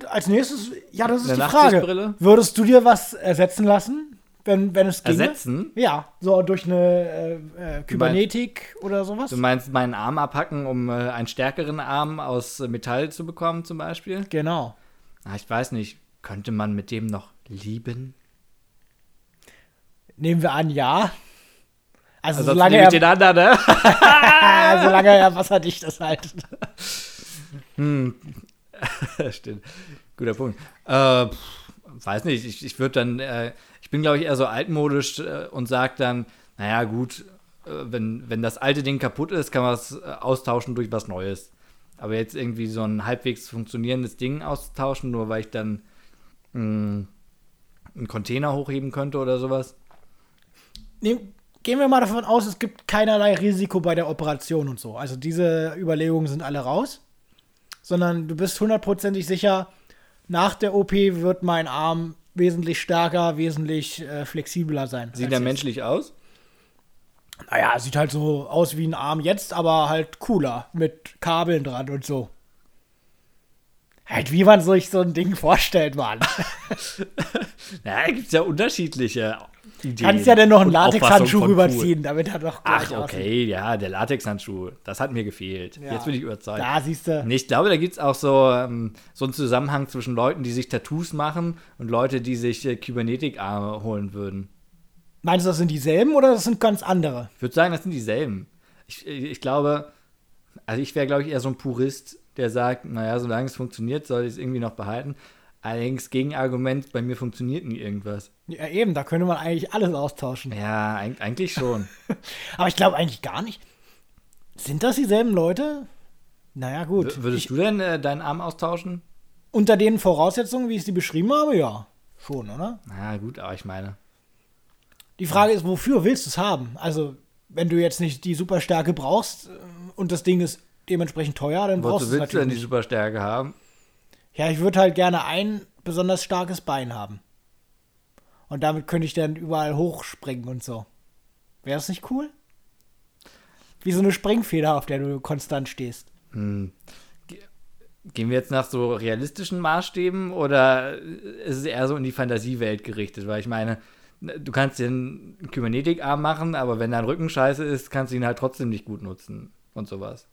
als nächstes, ja, das ist Eine die Frage. Würdest du dir was ersetzen lassen, wenn, wenn es ginge? Ersetzen? Ja, so durch eine äh, äh, Kybernetik oder sowas. Du meinst meinen Arm abhacken, um äh, einen stärkeren Arm aus Metall zu bekommen, zum Beispiel? Genau. Ah, ich weiß nicht. Könnte man mit dem noch lieben? Nehmen wir an, ja. Also, Also solange, er, den anderen, ne? solange er wasserdicht ist halt. Hm. Stimmt. Guter Punkt. Äh, weiß nicht, ich, ich würde dann, äh, ich bin glaube ich eher so altmodisch äh, und sage dann, naja gut, äh, wenn, wenn das alte Ding kaputt ist, kann man es äh, austauschen durch was Neues. Aber jetzt irgendwie so ein halbwegs funktionierendes Ding austauschen, nur weil ich dann mh, einen Container hochheben könnte oder sowas. Nehm, gehen wir mal davon aus, es gibt keinerlei Risiko bei der Operation und so. Also diese Überlegungen sind alle raus. Sondern du bist hundertprozentig sicher, nach der OP wird mein Arm wesentlich stärker, wesentlich äh, flexibler sein. Sieht jetzt. menschlich aus? Naja, sieht halt so aus wie ein Arm jetzt, aber halt cooler. Mit Kabeln dran und so. Halt, wie man sich so ein Ding vorstellt, Mann. Ja, da gibt es ja unterschiedliche Ideen. Kannst ja dann noch einen Latexhandschuh rüberziehen, damit er doch Ach, gleich aussieht. okay, ja, der Latexhandschuh, das hat mir gefehlt. Ja. Jetzt bin ich überzeugt. Da siehst du. Ich glaube, da gibt es auch so, ähm, so einen Zusammenhang zwischen Leuten, die sich Tattoos machen und Leute, die sich äh, Kybernetik-Arme holen würden. Meinst du, das sind dieselben oder das sind ganz andere? Ich würde sagen, das sind dieselben. Ich, ich glaube, also ich wäre, glaube ich, eher so ein Purist, der sagt, naja, solange es funktioniert, soll ich es irgendwie noch behalten. Allerdings Gegenargument, bei mir funktioniert nie irgendwas. Ja, eben, da könnte man eigentlich alles austauschen. Ja, eig eigentlich schon. Aber ich glaube eigentlich gar nicht. Sind das dieselben Leute? Naja, gut. W würdest ich, du denn äh, deinen Arm austauschen? unter den Voraussetzungen, wie ich sie beschrieben habe, ja. Schon, oder? Na gut, aber ich meine. Die Frage ist, wofür willst du es haben? Also, wenn du jetzt nicht die Superstärke brauchst äh, und das Ding ist dementsprechend teuer, dann brauchst Wozu du es willst du denn natürlich die. Superstärke haben? Ja, ich würde halt gerne ein besonders starkes Bein haben. Und damit könnte ich dann überall hochspringen und so. Wäre das nicht cool? Wie so eine Springfeder, auf der du konstant stehst. Hm. Ge- Gehen wir jetzt nach so realistischen Maßstäben oder ist es eher so in die Fantasiewelt gerichtet? Weil ich meine, du kannst den Kybernetik-Arm machen, aber wenn dein Rücken scheiße ist, kannst du ihn halt trotzdem nicht gut nutzen und sowas.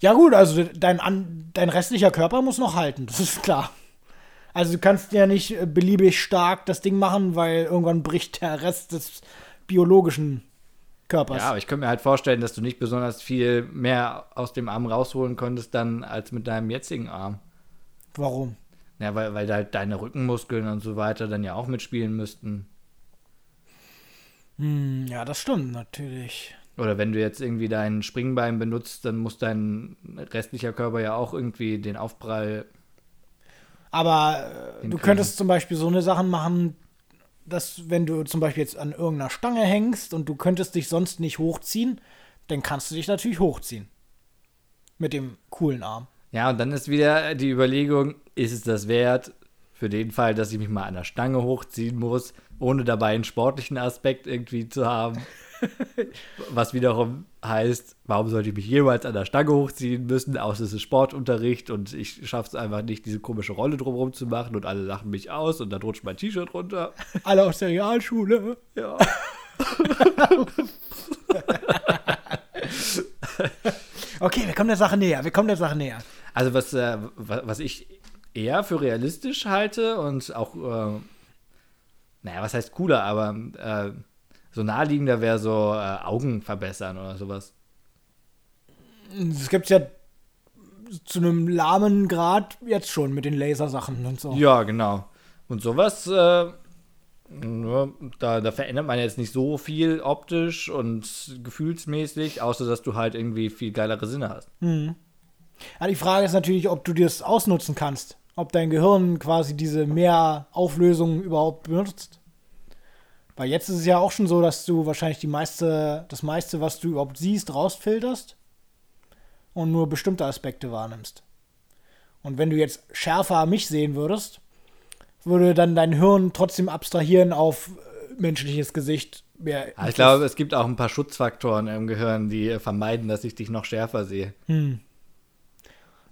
Ja, gut, also dein, An dein restlicher Körper muss noch halten, das ist klar. Also du kannst ja nicht äh, beliebig stark das Ding machen, weil irgendwann bricht der Rest des biologischen Körpers. Ja, aber ich könnte mir halt vorstellen, dass du nicht besonders viel mehr aus dem Arm rausholen könntest dann als mit deinem jetzigen Arm. Warum? Ja, weil, weil halt deine Rückenmuskeln und so weiter dann ja auch mitspielen müssten. Hm, ja, das stimmt natürlich. Oder wenn du jetzt irgendwie dein Springbein benutzt, dann muss dein restlicher Körper ja auch irgendwie den Aufprall. Aber äh, Den du können. könntest zum Beispiel so eine Sachen machen, dass wenn du zum Beispiel jetzt an irgendeiner Stange hängst und du könntest dich sonst nicht hochziehen, dann kannst du dich natürlich hochziehen. Mit dem coolen Arm. Ja, und dann ist wieder die Überlegung, ist es das wert, für den Fall, dass ich mich mal an der Stange hochziehen muss, ohne dabei einen sportlichen Aspekt irgendwie zu haben. Was wiederum heißt, warum sollte ich mich jemals an der Stange hochziehen müssen, außer es ist Sportunterricht und ich schaffe es einfach nicht, diese komische Rolle drumherum zu machen und alle lachen mich aus und dann rutscht mein T-Shirt runter. Alle aus der Realschule. Ja. Okay, wir kommen der Sache näher. Wir kommen der Sache näher. Also was, äh, wa- was ich eher für realistisch halte und auch, äh, naja, was heißt cooler, aber äh, so naheliegender wäre so äh, Augen verbessern oder sowas. Es gibt ja zu einem lahmen Grad jetzt schon mit den Lasersachen und so. Ja, genau. Und sowas, äh, da, da verändert man jetzt nicht so viel optisch und gefühlsmäßig, außer dass du halt irgendwie viel geilere Sinne hast. Ja, die Frage ist natürlich, ob du das ausnutzen kannst. Ob dein Gehirn quasi diese Mehrauflösung überhaupt benutzt. Weil jetzt ist es ja auch schon so, dass du wahrscheinlich die meiste, das meiste, was du überhaupt siehst, rausfilterst und nur bestimmte Aspekte wahrnimmst. Und wenn du jetzt schärfer mich sehen würdest, würde dann dein Hirn trotzdem abstrahieren auf äh, menschliches Gesicht. Mehr Aber ich glaube, es gibt auch ein paar Schutzfaktoren im Gehirn, die äh, vermeiden, dass ich dich noch schärfer sehe.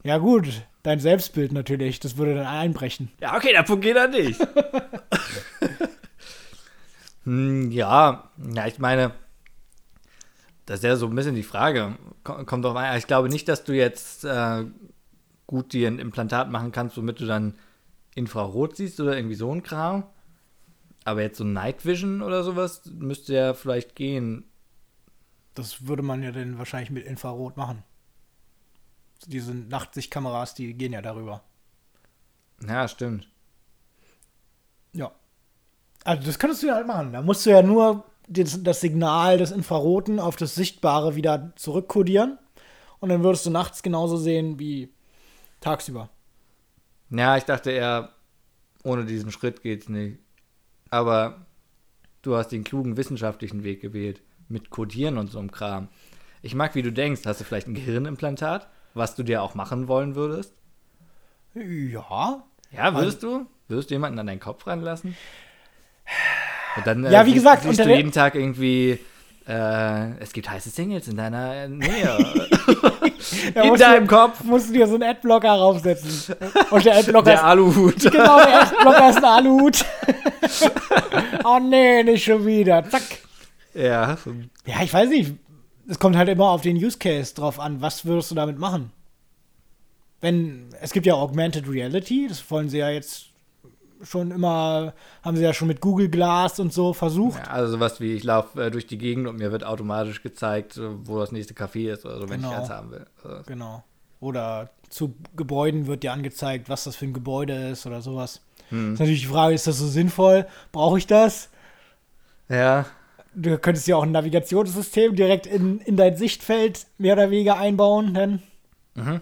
ja gut, dein Selbstbild natürlich, das würde dann einbrechen. Ja, okay, der Punkt geht dann nicht. hm, ja, ja, ich meine, das ist ja so ein bisschen die Frage. Ko- Kommt doch mal, ich glaube nicht, dass du jetzt äh, gut dir ein Implantat machen kannst, womit du dann Infrarot siehst oder irgendwie so ein Kram. Aber jetzt so Night Vision oder sowas müsste ja vielleicht gehen. Das würde man ja dann wahrscheinlich mit Infrarot machen. Diese Nachtsichtkameras, die gehen ja darüber. Ja, stimmt. Ja. Also das könntest du ja halt machen. Da musst du ja nur das, das Signal des Infraroten auf das Sichtbare wieder zurückkodieren. Und dann würdest du nachts genauso sehen wie tagsüber. Ja, ich dachte eher, ohne diesen Schritt geht's nicht. Aber du hast den klugen wissenschaftlichen Weg gewählt. Mit Codieren und so einem Kram. Ich mag, wie du denkst. Hast du vielleicht ein Gehirnimplantat, was du dir auch machen wollen würdest? Ja. Ja, würdest du? Würdest du jemanden an deinen Kopf ranlassen? Und dann, Ja, wie sie- gesagt, siehst du jeden Tag irgendwie, äh, es gibt heiße Singles in deiner Nähe. In deinem Kopf. Musst du dir so einen Adblocker raufsetzen. Und der Adblocker Der ist, Aluhut. genau, der Adblocker ist ein Aluhut. oh nee, nicht schon wieder. Zack. ja. Ja, ich weiß nicht. Es kommt halt immer auf den Use Case drauf an. Was würdest du damit machen? Wenn, es gibt ja Augmented Reality, das wollen sie ja jetzt schon immer, haben sie ja schon mit Google Glass und so versucht. ja. Also sowas wie, ich laufe äh, durch die Gegend und mir wird automatisch gezeigt, wo das nächste Café ist oder so, wenn Genau. ich eins haben will. Also, Genau. Oder zu Gebäuden wird dir angezeigt, was das für ein Gebäude ist oder sowas. hm. Ist natürlich die Frage, ist das so sinnvoll? Brauche ich das? Ja, Du könntest ja auch ein Navigationssystem direkt in, in dein Sichtfeld mehr oder weniger einbauen, denn Mhm.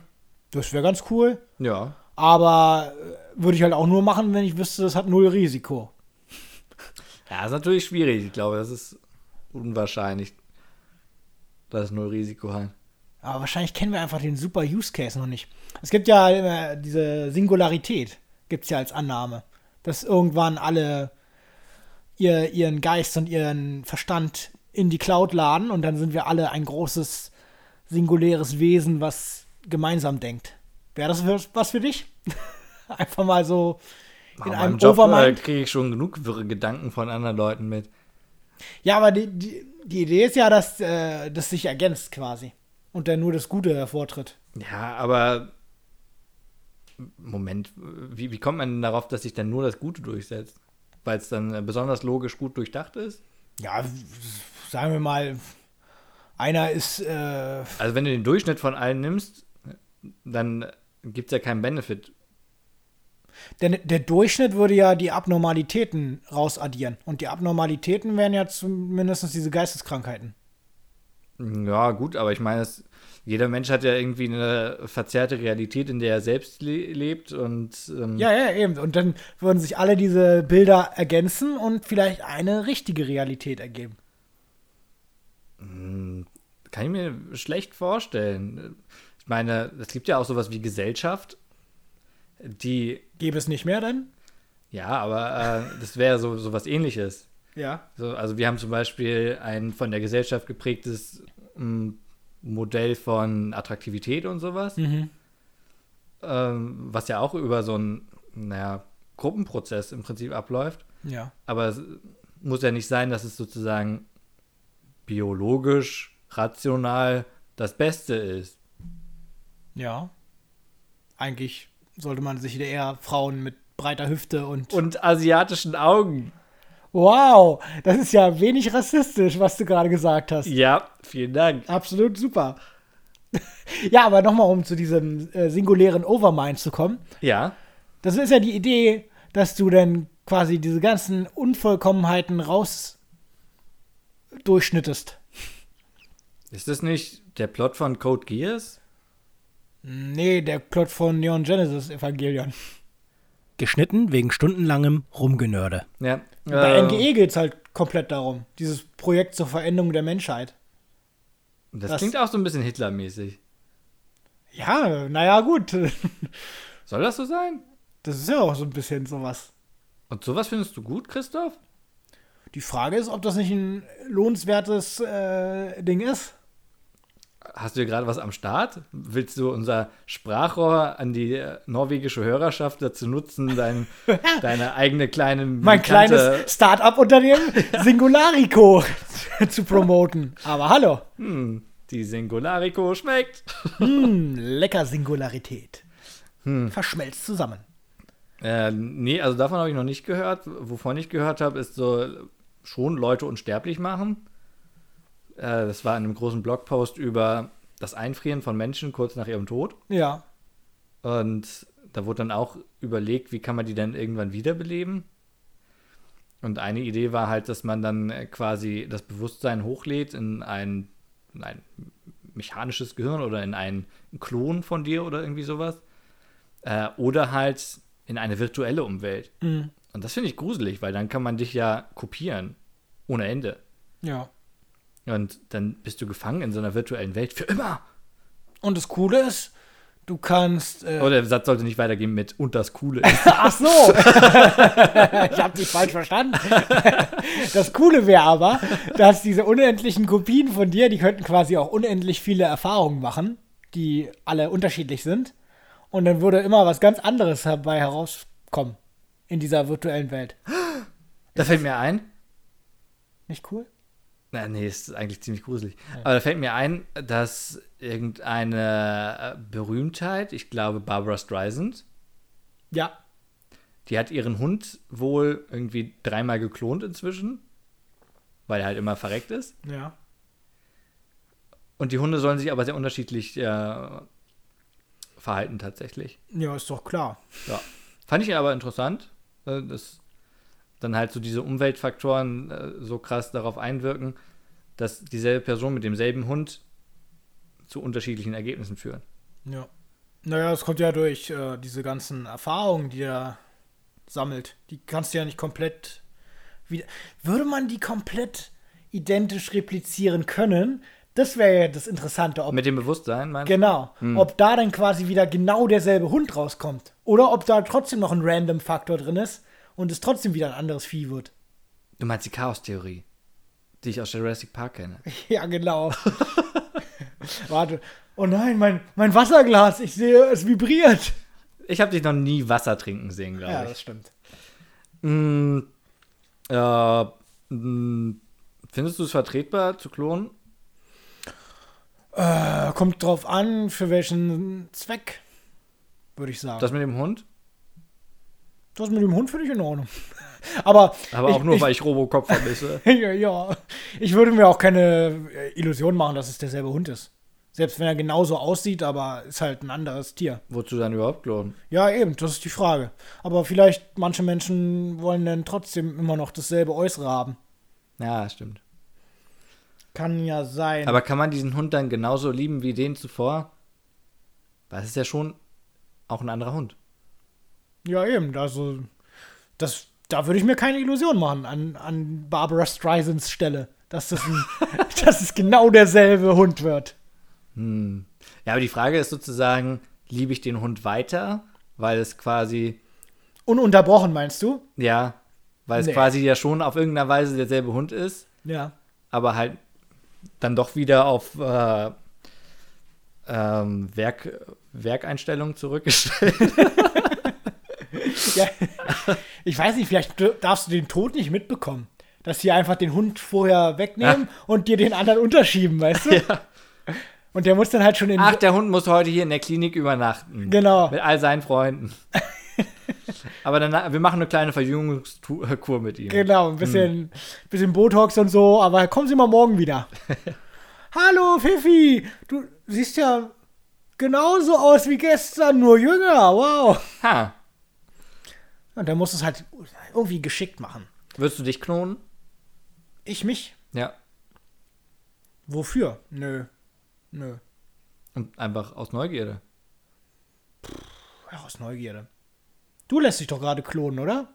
das wäre ganz cool. ja. Aber äh, würde ich halt auch nur machen, wenn ich wüsste, das hat null Risiko. Ja, ist natürlich schwierig. Ich glaube, das ist unwahrscheinlich, dass es null Risiko hat. Aber wahrscheinlich kennen wir einfach den super Use Case noch nicht. Es gibt ja immer diese Singularität, gibt es ja als Annahme, dass irgendwann alle ihr, ihren Geist und ihren Verstand in die Cloud laden und dann sind wir alle ein großes singuläres Wesen, was gemeinsam denkt. Wäre das was für dich? Einfach mal so in Aber einem Job äh, Overmind. kriege ich schon genug wirre Gedanken von anderen Leuten mit. Ja, aber die, die, die Idee ist ja, dass äh, das sich ergänzt quasi. Und dann nur das Gute hervortritt. Ja, aber Moment, wie, wie kommt man denn darauf, dass sich dann nur das Gute durchsetzt? Weil es dann äh, besonders logisch gut durchdacht ist? Ja, sagen wir mal, einer ist, äh, Also wenn du den Durchschnitt von allen nimmst, dann gibt es ja keinen Benefit. Der, der Durchschnitt würde ja die Abnormalitäten rausaddieren. Und die Abnormalitäten wären ja zumindest diese Geisteskrankheiten. Ja, gut, aber ich meine, es, jeder Mensch hat ja irgendwie eine verzerrte Realität, in der er selbst le lebt und ähm, Ja, ja, eben. Und dann würden sich alle diese Bilder ergänzen und vielleicht eine richtige Realität ergeben. kann ich mir schlecht vorstellen. Ich meine, es gibt ja auch sowas wie Gesellschaft, die, Gäbe es nicht mehr dann? ja, aber äh, das wäre so, so was ähnliches. Ja. So, also wir haben zum Beispiel ein von der Gesellschaft geprägtes mm, Modell von Attraktivität und sowas, Mhm. ähm, was ja auch über so einen, naja, Gruppenprozess im Prinzip abläuft. Ja. Aber es muss ja nicht sein, dass es sozusagen biologisch, rational das Beste ist. Ja. Eigentlich sollte man sich eher Frauen mit breiter Hüfte und. Und asiatischen Augen. wow, das ist ja wenig rassistisch, was du gerade gesagt hast. Ja, vielen Dank. Absolut super. ja, aber nochmal, um zu diesem äh, singulären Overmind zu kommen. Ja. Das ist ja die Idee, dass du dann quasi diese ganzen Unvollkommenheiten raus durchschnittest. Ist das nicht der Plot von Code Geass? Nee, der Plot von Neon Genesis Evangelion. Geschnitten wegen stundenlangem Rumgenörde. Ja. Bei äh, NGE geht es halt komplett darum. Dieses Projekt zur Veränderung der Menschheit. Das, das- klingt auch so ein bisschen Hitler-mäßig. Ja, naja, gut. Soll das so sein? Das ist ja auch so ein bisschen sowas. Und sowas findest du gut, Christoph? Die Frage ist, ob das nicht ein lohnenswertes äh, Ding ist. Hast du hier gerade was am Start? Willst du unser Sprachrohr an die äh, norwegische Hörerschaft dazu nutzen, dein, deine eigene kleine Mein kleines Start-up-Unternehmen Singularico zu promoten. Aber hallo. Hm, die Singularico schmeckt. Hm, lecker Singularität. Verschmelzt zusammen. Äh, nee, also davon habe ich noch nicht gehört. Wovon ich gehört habe, ist so schon Leute unsterblich machen. Äh, das war in einem großen Blogpost über das Einfrieren von Menschen kurz nach ihrem Tod. Ja. Und da wurde dann auch überlegt, wie kann man die dann irgendwann wiederbeleben. Und eine Idee war halt, dass man dann äh, quasi das Bewusstsein hochlädt in ein, in ein mechanisches Gehirn oder in einen Klon von dir oder irgendwie sowas. Äh, oder halt in eine virtuelle Umwelt. Mhm. Und das finde ich gruselig, weil dann kann man dich ja kopieren. Ohne Ende. Ja. Und dann bist du gefangen in so einer virtuellen Welt für immer. Und das Coole ist, du kannst. Äh, Oh, der Satz sollte nicht weitergehen mit und das Coole ist. Ach so. ich habe dich falsch verstanden. Das Coole wäre aber, dass diese unendlichen Kopien von dir, die könnten quasi auch unendlich viele Erfahrungen machen, die alle unterschiedlich sind. Und dann würde immer was ganz anderes dabei herauskommen in dieser virtuellen Welt. Da fällt mir ein, Nicht cool? Na, nee, ist eigentlich ziemlich gruselig. Aber da fällt mir ein, dass irgendeine äh, Berühmtheit, ich glaube Barbara Streisand, Ja. die hat ihren Hund wohl irgendwie dreimal geklont inzwischen, weil er halt immer verreckt ist. Ja. Und die Hunde sollen sich aber sehr unterschiedlich äh, verhalten tatsächlich. Ja, ist doch klar. Ja. Fand ich aber interessant, äh, dass dann halt so diese Umweltfaktoren äh, so krass darauf einwirken, dass dieselbe Person mit demselben Hund zu unterschiedlichen Ergebnissen führen. Ja. Naja, es kommt ja durch äh, diese ganzen Erfahrungen, die er sammelt. Die kannst du ja nicht komplett wieder. Würde man die komplett identisch replizieren können? Das wäre ja das Interessante. Ob, Mit dem Bewusstsein, meinst du? genau. Ob da dann quasi wieder genau derselbe Hund rauskommt. Oder ob da trotzdem noch ein Random-Faktor drin ist und es trotzdem wieder ein anderes Vieh wird. Du meinst die Chaos-Theorie, die ich aus Jurassic Park kenne. Ja, genau. Warte. Oh nein, mein, mein Wasserglas. Ich sehe, es vibriert. Ich habe dich noch nie Wasser trinken sehen, Ja, glaube das ich. stimmt. Mm, äh, mm, findest du es vertretbar zu klonen? Äh, kommt drauf an, für welchen Zweck, würde ich sagen. Das mit dem Hund? Das mit dem Hund finde ich in Ordnung. Aber, Aber ich, auch nur, ich, weil ich Robocop vermisse. ja, ja, ich würde mir auch keine äh, Illusion machen, dass es derselbe Hund ist. Selbst wenn er genauso aussieht, aber ist halt ein anderes Tier. Wozu dann überhaupt klonen? Ja, eben, das ist die Frage. Aber vielleicht manche Menschen wollen dann trotzdem immer noch dasselbe Äußere haben. Ja, stimmt. Kann ja sein. Aber kann man diesen Hund dann genauso lieben wie den zuvor? Weil es ist ja schon auch ein anderer Hund. Ja, eben. Also, das, da würde ich mir keine Illusion machen an, an Barbara Streisands Stelle, dass das, ein, dass es genau derselbe Hund wird. Hm. Ja, aber die Frage ist sozusagen, liebe ich den Hund weiter, weil es quasi, Ununterbrochen, meinst du? ja, weil es Nee. quasi ja schon auf irgendeiner Weise derselbe Hund ist, Ja. aber halt dann doch wieder auf äh, ähm, Werk, Werkeinstellungen zurückgestellt. ja. Ich weiß nicht, vielleicht darfst du den Tod nicht mitbekommen. Dass sie einfach den Hund vorher wegnehmen und dir den anderen unterschieben, weißt du? Und der muss dann halt schon in. Ach, der Hund muss heute hier in der Klinik übernachten. Genau. Mit all seinen Freunden. aber dann, wir machen eine kleine Verjüngungskur mit ihm. Genau, ein bisschen, bisschen Botox und so, aber kommen Sie mal morgen wieder. Hallo, Fifi, du siehst ja genauso aus wie gestern, nur jünger, wow. Ha. Und dann musst du es halt irgendwie geschickt machen. Würdest du dich klonen? Ich mich? Ja. Wofür? Nö. Nö. Und einfach aus Neugierde. Ja, aus Neugierde. Du lässt dich doch gerade klonen, oder?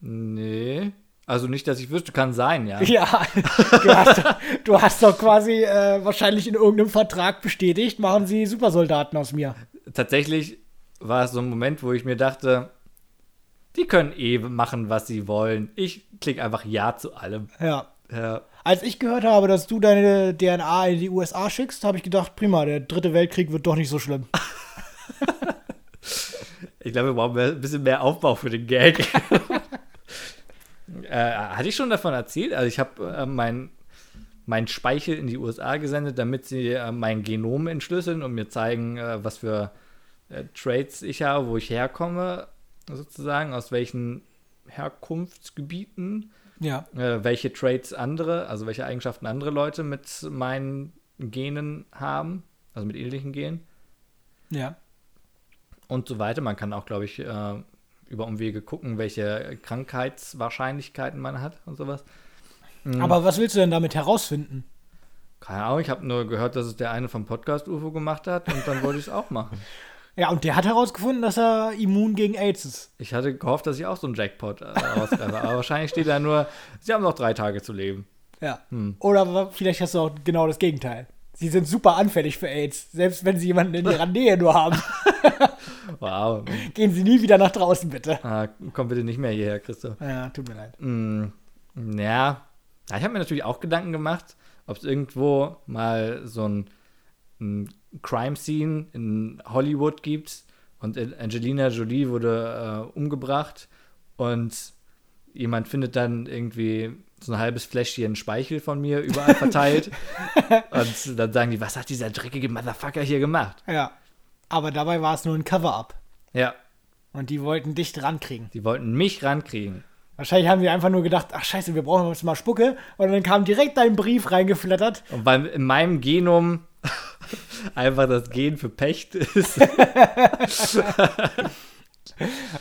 Nee. Also nicht, dass ich wüsste, kann sein, ja. Ja, du hast, doch- du hast doch quasi äh, wahrscheinlich in irgendeinem Vertrag bestätigt, machen sie Supersoldaten aus mir. Tatsächlich war es so ein Moment, wo ich mir dachte, die können eh machen, was sie wollen. Ich klicke einfach Ja zu allem. Ja. Ja. Als ich gehört habe, dass du deine DNA in die USA schickst, habe ich gedacht, prima, der dritte Weltkrieg wird doch nicht so schlimm. Ich glaube, wir brauchen ein bisschen mehr Aufbau für den Gag. äh, hatte ich schon davon erzählt? Also ich habe äh, mein, mein Speichel in die USA gesendet, damit sie äh, mein Genom entschlüsseln und mir zeigen, äh, was für äh, Traits ich habe, wo ich herkomme, sozusagen, aus welchen Herkunftsgebieten, Ja. äh, welche Traits andere, also welche Eigenschaften andere Leute mit meinen Genen haben. also mit ähnlichen Genen Ja. und so weiter. Man kann auch, glaube ich, äh, über Umwege gucken, welche Krankheitswahrscheinlichkeiten man hat und sowas. Mhm. Aber was willst du denn damit herausfinden? Keine Ahnung, ich habe nur gehört, dass es der eine vom Podcast UFO gemacht hat und dann wollte ich es auch machen. Ja, und der hat herausgefunden, dass er immun gegen AIDS ist. Ich hatte gehofft, dass ich auch so einen Jackpot äh, rausgreife, aber wahrscheinlich steht da nur, sie haben noch drei Tage zu leben. Ja. Hm. Oder vielleicht hast du auch genau das Gegenteil. Sie sind super anfällig für AIDS. Selbst wenn sie jemanden in ihrer Nähe nur haben. Wow. Gehen sie nie wieder nach draußen, bitte. Ah, komm bitte nicht mehr hierher, Christoph. Ja, tut mir leid. Mm, ja, Ja, ich habe mir natürlich auch Gedanken gemacht, ob es irgendwo mal so ein, ein Crime-Scene in Hollywood gibt und Angelina Jolie wurde äh, umgebracht und jemand findet dann irgendwie so ein halbes Fläschchen Speichel von mir überall verteilt und dann sagen die, was hat dieser dreckige Motherfucker hier gemacht? Ja. Aber dabei war es nur ein Cover-up. Ja, Und die wollten dich rankriegen. die wollten mich rankriegen. Wahrscheinlich haben sie einfach nur gedacht, ach scheiße, wir brauchen jetzt mal Spucke. Und dann kam direkt dein Brief reingeflattert. Und weil in meinem Genom einfach das Gen für Pecht ist.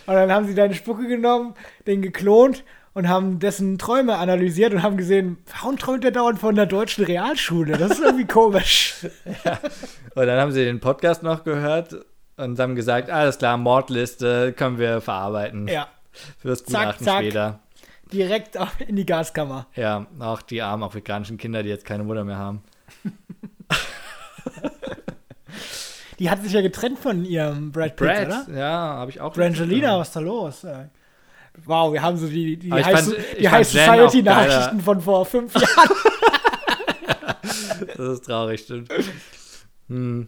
Und dann haben sie deine Spucke genommen, den geklont und haben dessen Träume analysiert und haben gesehen, warum träumt der dauernd von der deutschen Realschule? Das ist irgendwie komisch. Und dann haben sie den Podcast noch gehört und haben gesagt, alles klar, Mordliste können wir verarbeiten. Ja, Fürs Zack, Gutachten zack. später. direkt in die Gaskammer. Ja, auch die armen afrikanischen Kinder, die jetzt keine Mutter mehr haben. Die hat sich ja getrennt von ihrem Brad Pitt, Brad, oder? ja, habe ich auch. Brangelina, was ist da los? Äh, Wow, wir haben so die, die, High, fand- die High Jen auch Society-Nachrichten von vor fünf Jahren. Das ist traurig, stimmt. hm.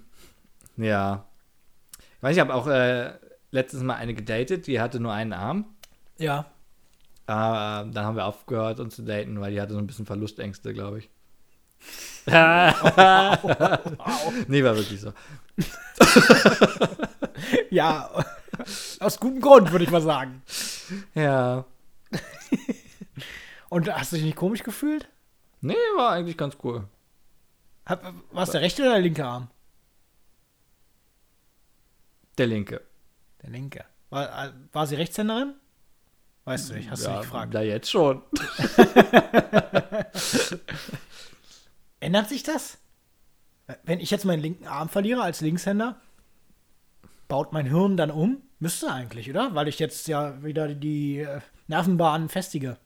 Ja. Ich weiß, ich habe auch äh, letztens mal eine gedatet, die hatte nur einen Arm. ja. Äh, dann haben wir aufgehört, uns zu daten, weil die hatte so ein bisschen Verlustängste, glaube ich. nee, war wirklich so. Ja, aus gutem Grund, würde ich mal sagen. Ja. Und hast du dich nicht komisch gefühlt? Nee, war eigentlich ganz cool. War es der rechte oder der linke Arm? Der linke. Der linke. War, war sie Rechtshänderin? Weißt du nicht, hast du ja, nicht gefragt. Da jetzt schon. Ändert sich das? Wenn ich jetzt meinen linken Arm verliere als Linkshänder, baut mein Hirn dann um? Müsste eigentlich, oder? Weil ich jetzt ja wieder die äh, Nervenbahnen festige.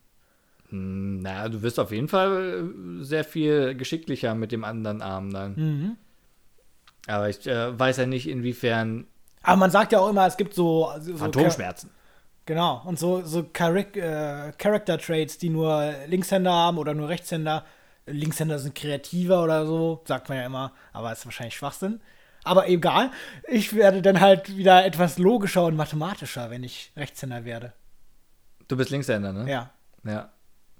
Hm, naja, du wirst auf jeden Fall äh, sehr viel geschicklicher mit dem anderen Arm dann. Mhm. Aber ich äh, weiß ja nicht, inwiefern Aber man sagt ja auch immer, es gibt so. so Phantomschmerzen. Genau, und so, so Charac äh, Character Traits, die nur Linkshänder haben oder nur Rechtshänder. Linkshänder sind kreativer oder so, sagt man ja immer, aber ist wahrscheinlich Schwachsinn. Aber egal, ich werde dann halt wieder etwas logischer und mathematischer, wenn ich Rechtshänder werde. Du bist Linkshänder, ne? Ja, ja.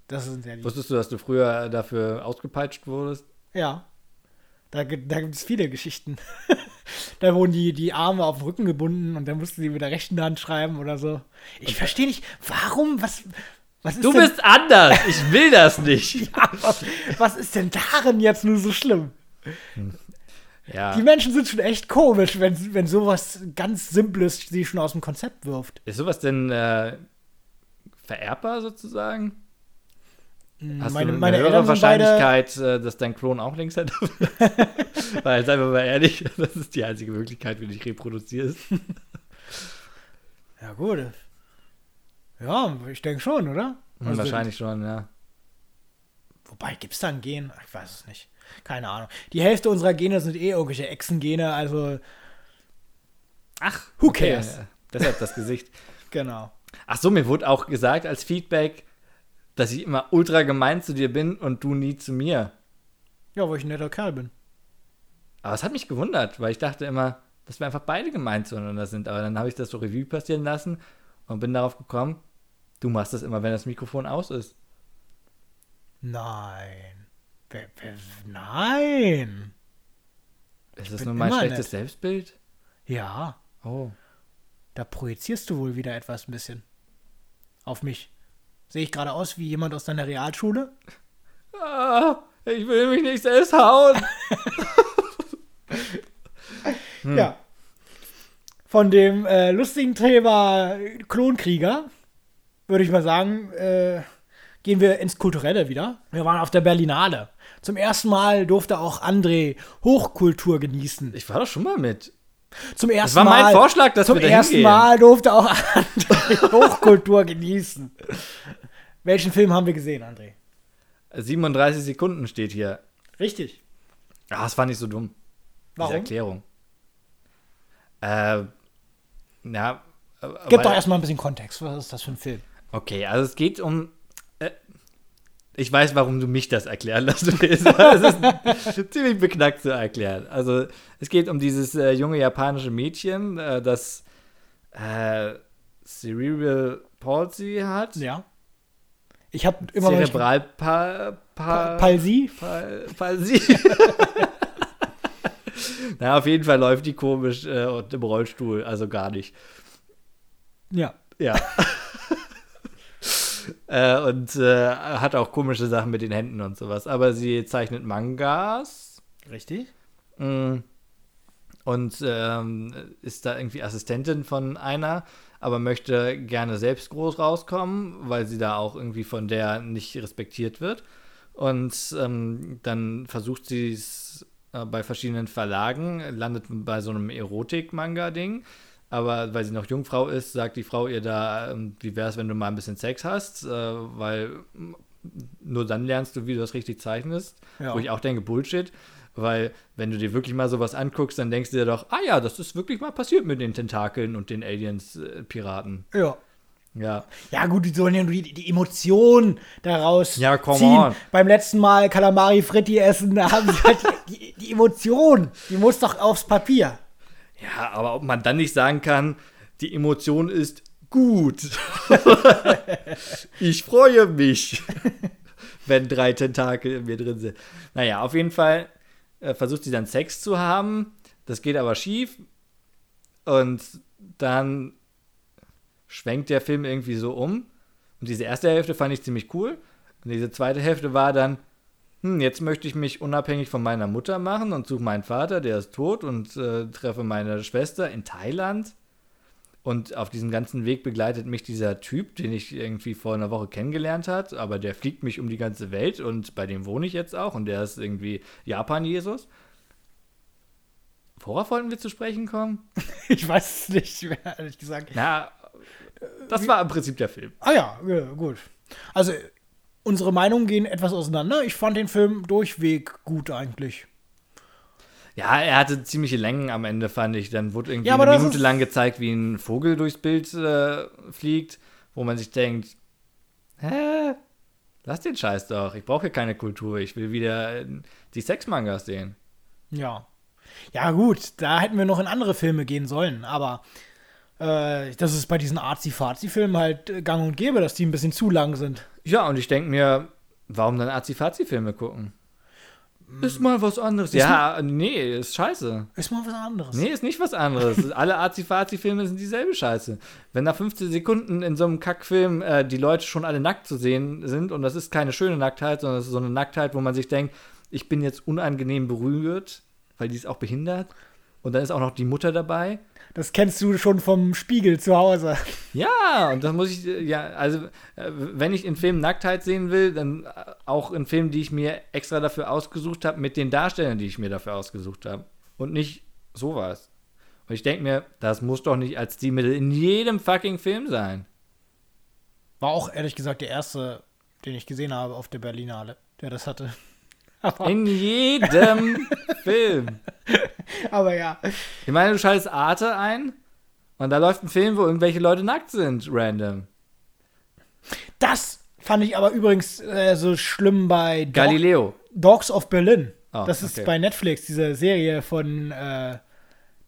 das sind ja die. Wusstest du, dass du früher dafür ausgepeitscht wurdest? Ja. Da, da gibt es viele Geschichten. da wurden die, die Arme auf den Rücken gebunden und dann mussten sie mit der rechten Hand schreiben oder so. Ich verstehe nicht, warum, was, Du denn, bist anders! Ich will das nicht! Ja, was, was ist denn darin jetzt nur so schlimm? Ja. Die Menschen sind schon echt komisch, wenn, wenn sowas ganz Simples sie schon aus dem Konzept wirft. Ist sowas denn äh, vererbbar sozusagen? Hast meine du eine meine höhere Eltern sind beide. Wahrscheinlichkeit, äh, dass dein Klon auch Linkshänder wird? Weil, seien wir mal ehrlich, das ist die einzige Möglichkeit, wie du dich reproduzierst. Ja, gut. Ja, ich denke schon, oder? Also, Wahrscheinlich schon, ja. Wobei, gibt es da ein Gen? Ich weiß es nicht. Keine Ahnung. Die Hälfte unserer Gene sind eh irgendwelche Echsengene, also Ach, Who cares? ja. Deshalb das Gesicht. genau. Ach so, mir wurde auch gesagt als Feedback, dass ich immer ultra gemein zu dir bin und du nie zu mir. Ja, weil ich ein netter Kerl bin. Aber es hat mich gewundert, weil ich dachte immer, dass wir einfach beide gemeint zueinander sind. Aber dann habe ich das so Revue passieren lassen und bin darauf gekommen, du machst das immer, wenn das Mikrofon aus ist. Nein. Wer, wer, nein. Ist das nur mein schlechtes nett. Selbstbild? Ja, Oh. da projizierst du wohl wieder etwas ein bisschen. Auf mich. Sehe ich gerade aus wie jemand aus deiner Realschule? Ah, ich will mich nicht selbst hauen. Ja. Von dem äh, lustigen Thema Klonkrieger, würde ich mal sagen, äh, gehen wir ins Kulturelle wieder. Wir waren auf der Berlinale. Zum ersten Mal durfte auch André Hochkultur genießen. Ich war doch schon mal mit. Zum ersten war mein Mal, Vorschlag, dass zum wir da ersten hingehen. Mal durfte auch André Hochkultur genießen. Welchen Film haben wir gesehen, André? 37 Sekunden steht hier. Richtig. Ah, das war nicht so dumm. Warum? Diese Erklärung. Äh, ja. äh, Gib doch erstmal ein bisschen Kontext. Was ist das für ein Film? Okay, also es geht um. Äh, ich weiß, warum du mich das erklären lassen willst. Es ist ziemlich beknackt zu erklären. Also, es geht um dieses äh, junge japanische Mädchen, äh, das äh, Cerebral Palsy hat. Ja. Ich habe immer Pa- Palsy? Pal Palsy. Na, auf jeden Fall läuft die komisch äh, und im Rollstuhl, also gar nicht. Ja. Ja. äh, und äh, hat auch komische Sachen mit den Händen und sowas. Aber sie zeichnet Mangas. Richtig. Mm. Und ähm, ist da irgendwie Assistentin von einer, aber möchte gerne selbst groß rauskommen, weil sie da auch irgendwie von der nicht respektiert wird. Und ähm, dann versucht sie es äh, bei verschiedenen Verlagen, landet bei so einem Erotik-Manga-Ding. Aber weil sie noch Jungfrau ist, sagt die Frau ihr da, ähm, wie wäre es, wenn du mal ein bisschen Sex hast, äh, weil nur dann lernst du, wie du das richtig zeichnest. Ja. Wo ich auch denke, Bullshit. Weil, wenn du dir wirklich mal sowas anguckst, dann denkst du dir doch, ah ja, das ist wirklich mal passiert mit den Tentakeln und den Aliens-Piraten. Ja. Ja. Ja, gut, die sollen ja nur die, die Emotionen daraus Ja, come ziehen. on. Beim letzten Mal Kalamari Fritti essen, da haben sie halt die, die, die Emotion, die muss doch aufs Papier. Ja, aber ob man dann nicht sagen kann, die Emotion ist gut. ich freue mich, wenn drei Tentakel in mir drin sind. Naja, auf jeden Fall äh, versucht sie dann Sex zu haben. Das geht aber schief. Und dann schwenkt der Film irgendwie so um. Und diese erste Hälfte fand ich ziemlich cool. Und diese zweite Hälfte war dann, hm, jetzt möchte ich mich unabhängig von meiner Mutter machen und suche meinen Vater, der ist tot, und äh, treffe meine Schwester in Thailand. Und auf diesem ganzen Weg begleitet mich dieser Typ, den ich irgendwie vor einer Woche kennengelernt hat, aber der fliegt mich um die ganze Welt und bei dem wohne ich jetzt auch und der ist irgendwie Japan-Jesus. Worauf wollten wir zu sprechen kommen? Ich weiß es nicht, mehr, ehrlich gesagt. Na, das war im Prinzip der Film. Ah ja, ja, gut. Also, unsere Meinungen gehen etwas auseinander. Ich fand den Film durchweg gut eigentlich. Ja, er hatte ziemliche Längen am Ende, fand ich. Dann wurde irgendwie Ja, aber eine Minute lang gezeigt, wie ein Vogel durchs Bild äh, fliegt, wo man sich denkt, hä? Lass den Scheiß doch. Ich brauche hier keine Kultur. Ich will wieder äh, die Sexmangas sehen. Ja. Ja, gut, da hätten wir noch in andere Filme gehen sollen, aber äh, das ist bei diesen Arzi-Fazi-Filmen halt äh, gang und gäbe, dass die ein bisschen zu lang sind. Ja, und ich denke mir, warum dann Azi-Fazi-Filme gucken? Ist mal was anderes. Ist ja, nee, ist scheiße. Ist mal was anderes. Nee, ist nicht was anderes. Alle Azi-Fazi-Filme sind dieselbe Scheiße. Wenn nach 15 Sekunden in so einem Kackfilm äh, die Leute schon alle nackt zu sehen sind und das ist keine schöne Nacktheit, sondern das ist so eine Nacktheit, wo man sich denkt, ich bin jetzt unangenehm berührt, weil die ist auch behindert. Und dann ist auch noch die Mutter dabei. Das kennst du schon vom Spiegel zu Hause. Ja, und das muss ich, äh, ja, also, äh, wenn ich in Filmen Nacktheit sehen will, dann äh, auch in Filmen, die ich mir extra dafür ausgesucht habe, mit den Darstellern, die ich mir dafür ausgesucht habe. Und nicht sowas. Und ich denke mir, das muss doch nicht als Stilmittel in jedem fucking Film sein. War auch ehrlich gesagt der erste, den ich gesehen habe auf der Berlinale, der das hatte. Aber, In jedem Film. aber ja. Ich meine, du schaltest Arte ein und da läuft ein Film, wo irgendwelche Leute nackt sind, random. Das fand ich aber übrigens äh, so schlimm bei Dog Galileo. Dogs of Berlin. Ah, das ist okay. bei Netflix, diese Serie von äh,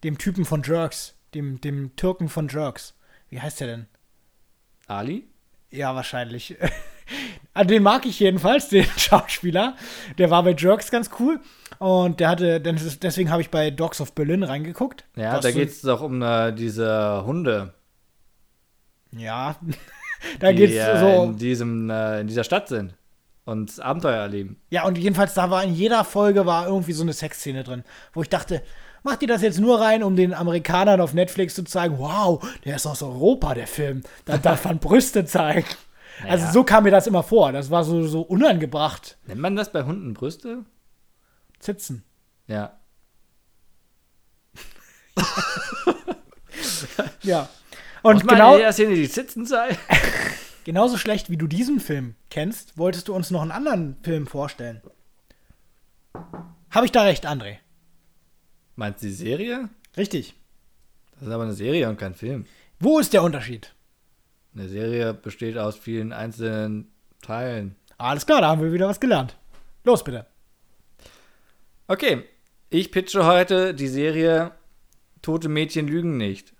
dem Typen von Jerks, dem, dem Türken von Jerks. Wie heißt der denn? Ali? Ja, wahrscheinlich. Also den mag ich jedenfalls, den Schauspieler. Der war bei Jerks ganz cool. Und der hatte, deswegen habe ich bei Dogs of Berlin reingeguckt. Ja, da geht es doch um äh, diese Hunde. Ja. da die geht's äh, so. in, diesem, äh, in dieser Stadt sind und Abenteuer erleben. Ja, und jedenfalls, da war in jeder Folge war irgendwie so eine Sexszene drin, wo ich dachte, Macht ihr das jetzt nur rein, um den Amerikanern auf Netflix zu zeigen, wow, der ist aus Europa, der Film. Da darf man Brüste zeigen. Also Naja. so kam mir das immer vor. Das war so, so unangebracht. Nennt man das bei Hunden Brüste? Zitzen. Ja. Ja. Und man genau, jeder Szene die Zitzen sei? genauso schlecht, wie du diesen Film kennst, wolltest du uns noch einen anderen Film vorstellen. Habe ich da recht, André? Meinst du die Serie? Richtig. Das ist aber eine Serie und kein Film. Wo ist der Unterschied? Eine Serie besteht aus vielen einzelnen Teilen. Alles klar, da haben wir wieder was gelernt. Los bitte. Okay, ich pitche heute die Serie Tote Mädchen lügen nicht.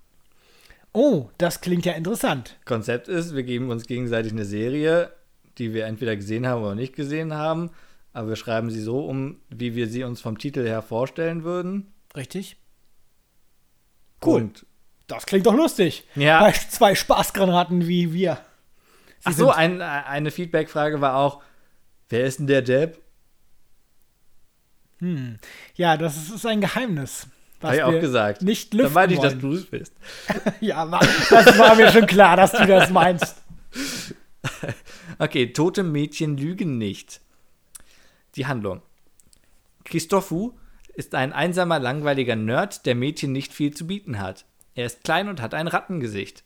Oh, das klingt ja interessant. Konzept ist, wir geben uns gegenseitig eine Serie, die wir entweder gesehen haben oder nicht gesehen haben, aber wir schreiben sie so um, wie wir sie uns vom Titel her vorstellen würden. Richtig? Cool. Und, Das klingt doch lustig. Ja. Bei zwei Spaßgranaten wie wir. ach so, ein, eine Feedback-Frage war auch, wer ist denn der Depp? Ja, das ist, ist ein Geheimnis. Habe ich auch gesagt. Nicht Dann lüften meinte ich, dass du es bist. Ja, war, das war mir schon klar, dass du das meinst. Okay, tote Mädchen lügen nicht. Die Handlung. Christophu ist ein einsamer, langweiliger Nerd, der Mädchen nicht viel zu bieten hat. Er ist klein und hat ein Rattengesicht.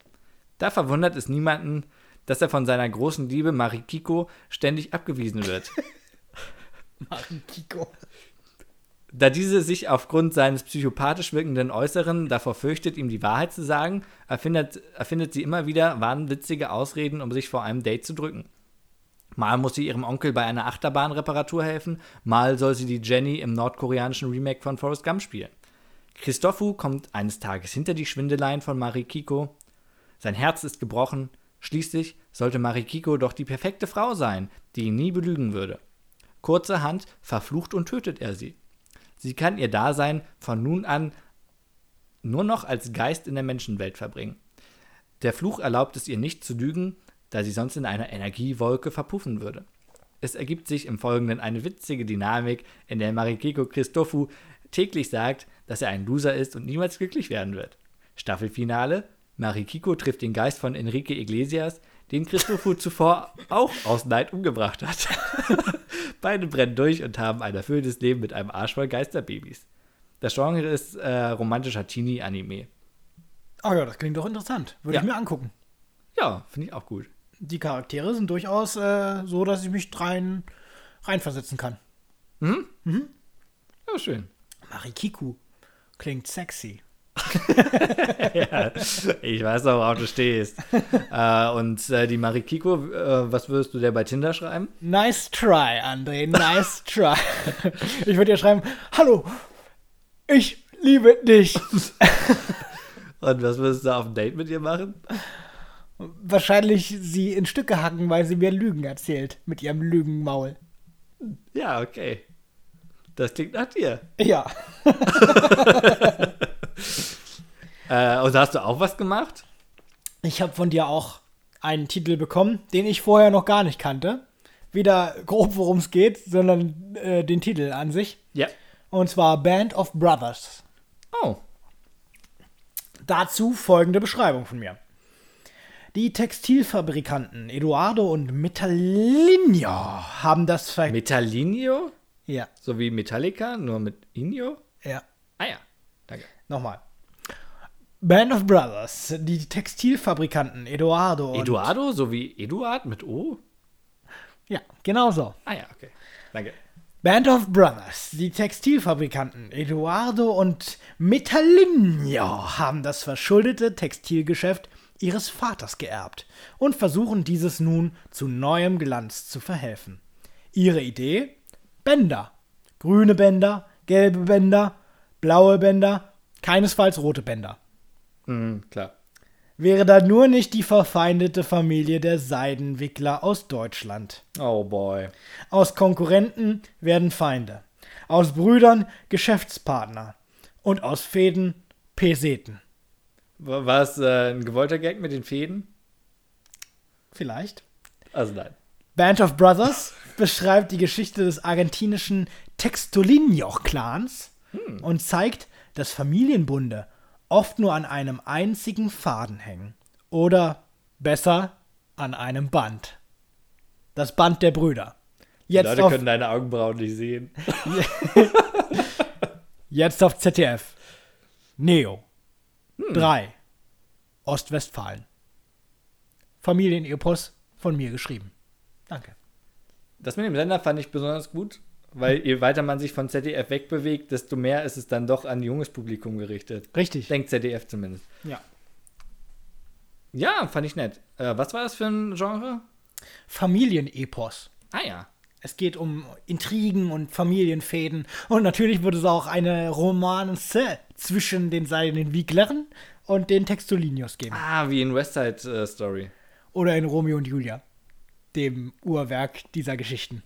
Da verwundert es niemanden, dass er von seiner großen Liebe Marikiko ständig abgewiesen wird. Kiko. Da diese sich aufgrund seines psychopathisch wirkenden Äußeren davor fürchtet, ihm die Wahrheit zu sagen, erfindet, erfindet sie immer wieder wahnwitzige Ausreden, um sich vor einem Date zu drücken. Mal muss sie ihrem Onkel bei einer Achterbahnreparatur helfen, mal soll sie die Jenny im nordkoreanischen Remake von Forrest Gump spielen. Christophu kommt eines Tages hinter die Schwindeleien von Marikiko. Sein Herz ist gebrochen. Schließlich sollte Marikiko doch die perfekte Frau sein, die ihn nie belügen würde. Kurzerhand verflucht und tötet er sie. Sie kann ihr Dasein von nun an nur noch als Geist in der Menschenwelt verbringen. Der Fluch erlaubt es ihr nicht zu lügen, da sie sonst in einer Energiewolke verpuffen würde. Es ergibt sich im Folgenden eine witzige Dynamik, in der Marikiko Christofu täglich sagt, dass er ein Loser ist und niemals glücklich werden wird. Staffelfinale: Marikiko trifft den Geist von Enrique Iglesias, den Christofu zuvor auch aus Neid umgebracht hat. Beide brennen durch und haben ein erfülltes Leben mit einem Arsch voll Geisterbabys. Das Genre ist äh, romantischer Teenie-Anime. Oh ja, das klingt doch interessant. Würde Ja. ich mir angucken. Ja, finde ich auch gut. Die Charaktere sind durchaus äh, so, dass ich mich rein, reinversetzen kann. Ja, schön. Marikiku klingt sexy. Ich weiß doch, worauf du stehst. äh, und äh, die Marikiko, äh, was würdest du der bei Tinder schreiben? Nice try, André. Nice try. Ich würde dir schreiben, hallo, ich liebe dich. Und was würdest du auf ein Date mit ihr machen? Wahrscheinlich sie in Stücke hacken, weil sie mir Lügen erzählt mit ihrem Lügenmaul. Ja, okay. Das klingt nach dir. Ja. Äh, und hast du auch was gemacht? Ich habe von dir auch einen Titel bekommen, den ich vorher noch gar nicht kannte. Weder grob, worum es geht, sondern äh, den Titel an sich. Ja. Und zwar Band of Brothers. Oh. Dazu folgende Beschreibung von mir. Die Textilfabrikanten Eduardo und Metallinho haben das Ver Metallinio? Ja, So wie Metallica, nur mit Inio? ja. Ah ja. Danke. Nochmal. Band of Brothers, die Textilfabrikanten Eduardo und Eduardo, so wie Eduard mit O? Ja, genau so. Ah ja, okay. Danke. Band of Brothers, die Textilfabrikanten Eduardo und Metallinho haben das verschuldete Textilgeschäft ihres Vaters geerbt und versuchen dieses nun zu neuem Glanz zu verhelfen. Ihre Idee? Bänder. Grüne Bänder, gelbe Bänder, blaue Bänder, keinesfalls rote Bänder. Mhm, klar. Wäre da nur nicht die verfeindete Familie der Seidenwickler aus Deutschland. Oh boy. Aus Konkurrenten werden Feinde. Aus Brüdern Geschäftspartner. Und aus Fäden Peseten. War es äh, ein gewollter Gag mit den Fäden? Vielleicht. Also nein. Band of Brothers beschreibt die Geschichte des argentinischen Textolinho-Clans und zeigt, dass Familienbunde oft nur an einem einzigen Faden hängen. Oder besser an einem Band. Das Band der Brüder. Jetzt, Leute auf, können deine Augenbrauen nicht sehen. jetzt auf ZDF. Neo. 3. Ostwestfalen. Familienepos von mir geschrieben. Danke. Das mit dem Sender fand ich besonders gut, weil je weiter man sich von ZDF wegbewegt, desto mehr ist es dann doch an junges Publikum gerichtet. Richtig. Denkt ZDF zumindest. Ja. Ja, fand ich nett. Äh, was war das für ein Genre? Familienepos. Ah ja. Es geht um Intrigen und Familienfäden. Und natürlich wird es auch eine Romanze zwischen den seinen Wieglern und den Textolinios geben. Ah, wie in West Side äh, Story. Oder in Romeo und Julia, dem Uhrwerk dieser Geschichten.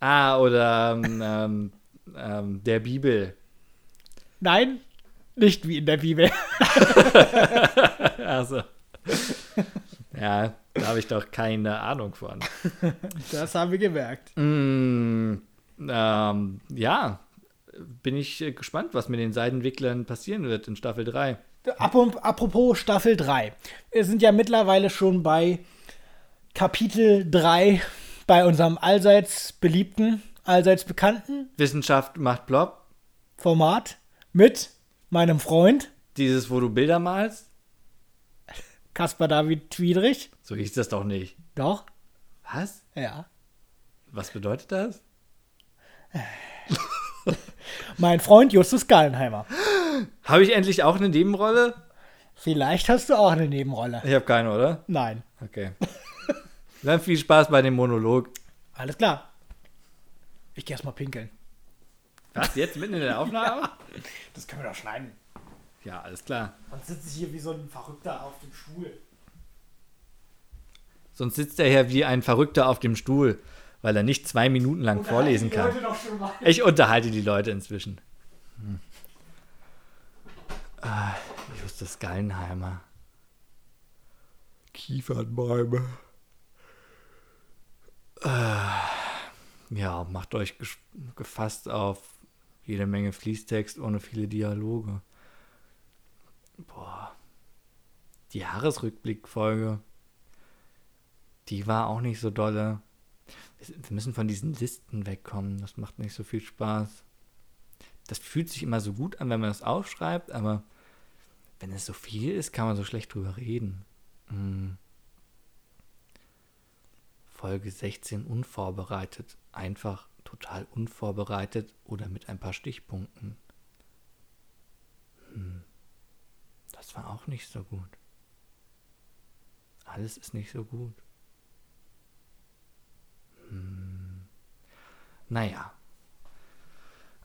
Ah, oder ähm, ähm, ähm, der Bibel. Nein, nicht wie in der Bibel. Also. ja, da habe ich doch keine Ahnung von. Das haben wir gemerkt. Mm, ähm, ja, bin ich äh, gespannt, was mit den Seidenwicklern passieren wird in Staffel 3. Ap- Apropos Staffel 3. Wir sind ja mittlerweile schon bei Kapitel 3 bei unserem allseits beliebten, allseits bekannten Wissenschaft macht Blob. Format mit meinem Freund Dieses, wo du Bilder malst. Caspar David Friedrich. So hieß das doch nicht. Doch, Was? ja. Was bedeutet das? Mein Freund Justus Gallenheimer. Habe ich endlich auch eine Nebenrolle? Vielleicht hast du auch eine Nebenrolle. Ich habe keine, oder? Nein. Okay. Dann viel Spaß bei dem Monolog. Alles klar. Ich geh erst mal pinkeln. Was? Jetzt mitten in der Aufnahme? Das können wir doch schneiden. Ja, alles klar. Sonst sitze ich hier wie so ein Verrückter auf dem Stuhl. Sonst sitzt er hier wie ein Verrückter auf dem Stuhl, weil er nicht zwei Minuten lang vorlesen kann. Doch schon mal. Ich unterhalte die Leute inzwischen. Hm. Ah, Justus Gallenheimer. Kiefernbäume. Ah, ja, macht euch gefasst auf jede Menge Fließtext ohne viele Dialoge. Boah. Die Jahresrückblickfolge. Die war auch nicht so dolle. Wir müssen von diesen Listen wegkommen. Das macht nicht so viel Spaß. Das fühlt sich immer so gut an, wenn man das aufschreibt, aber wenn es so viel ist, kann man so schlecht drüber reden. Hm. Folge 16 unvorbereitet. Einfach total unvorbereitet oder mit ein paar Stichpunkten. Hm. Das war auch nicht so gut. Alles ist nicht so gut. Naja.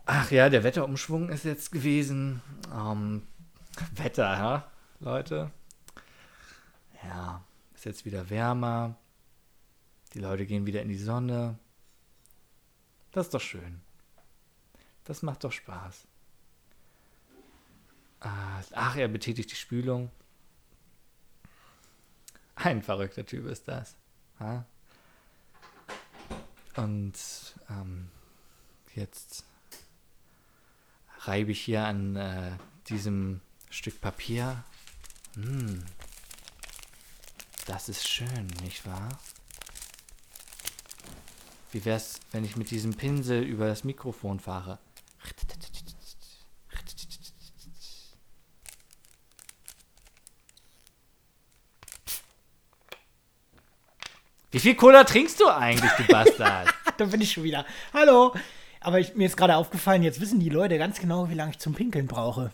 Ach ja, der Wetterumschwung ist jetzt gewesen. Ähm, Wetter, ja, Leute. Ja, ist jetzt wieder wärmer. Die Leute gehen wieder in die Sonne. Das ist doch schön. Das macht doch Spaß. Ah, Ach, er betätigt die Spülung. Ein verrückter Typ ist das. Und ähm, jetzt reibe ich hier an äh, diesem Stück Papier. Hm. Das ist schön, nicht wahr? Wie wär's, wenn ich mit diesem Pinsel über das Mikrofon fahre? Wie viel Cola trinkst du eigentlich, du Bastard? da bin ich schon wieder. Hallo. Aber ich, mir ist gerade aufgefallen, jetzt wissen die Leute ganz genau, wie lange ich zum Pinkeln brauche.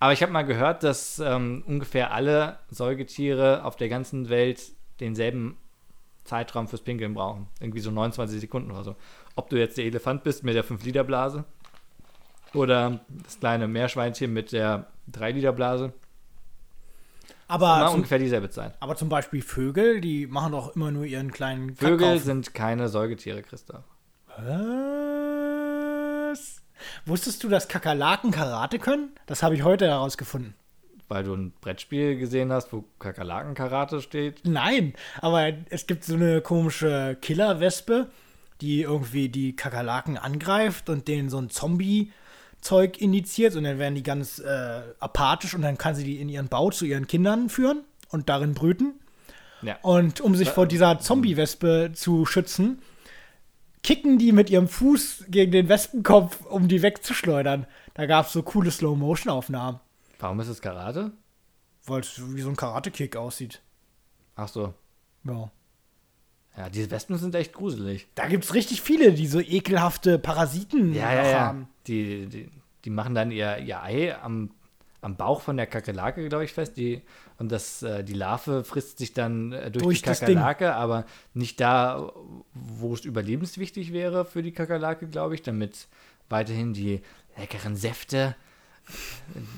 Aber ich habe mal gehört, dass ähm, ungefähr alle Säugetiere auf der ganzen Welt denselben Zeitraum fürs Pinkeln brauchen. Irgendwie so 29 Sekunden oder so. Ob du jetzt der Elefant bist mit der 5-Liter-Blase oder das kleine Meerschweinchen mit der 3-Liter-Blase. Aber zum, ungefähr dieselbe Zeit. aber zum Beispiel Vögel, die machen doch immer nur ihren kleinen Vögel Kackhaufen. sind keine Säugetiere, Christoph. Was? Wusstest du, dass Kakerlaken Karate können? Das habe ich heute herausgefunden. Weil du ein Brettspiel gesehen hast, wo Kakerlaken-Karate steht. Nein, aber es gibt so eine komische Killerwespe, die irgendwie die Kakerlaken angreift und denen so ein Zombie Zeug indiziert und dann werden die ganz äh, apathisch und dann kann sie die in ihren Bau zu ihren Kindern führen und darin brüten. Ja. Und um sich vor dieser Zombie-Wespe zu schützen, kicken die mit ihrem Fuß gegen den Wespenkopf, um die wegzuschleudern. Da gab es so coole Slow-Motion-Aufnahmen, Warum ist es Karate? weil es wie so ein Karate-Kick aussieht. Ach so. Ja. Ja, diese Wespen sind echt gruselig. Da gibt es richtig viele, die so ekelhafte Parasiten Ja, ja, ja. haben. Die, die, die machen dann ihr, ihr Ei am, am Bauch von der Kakerlake, glaube ich, fest. Die, und das, äh, die Larve frisst sich dann äh, durch, Durch die. Kakerlake, aber nicht da, wo es überlebenswichtig wäre für die Kakerlake, glaube ich, damit weiterhin die leckeren Säfte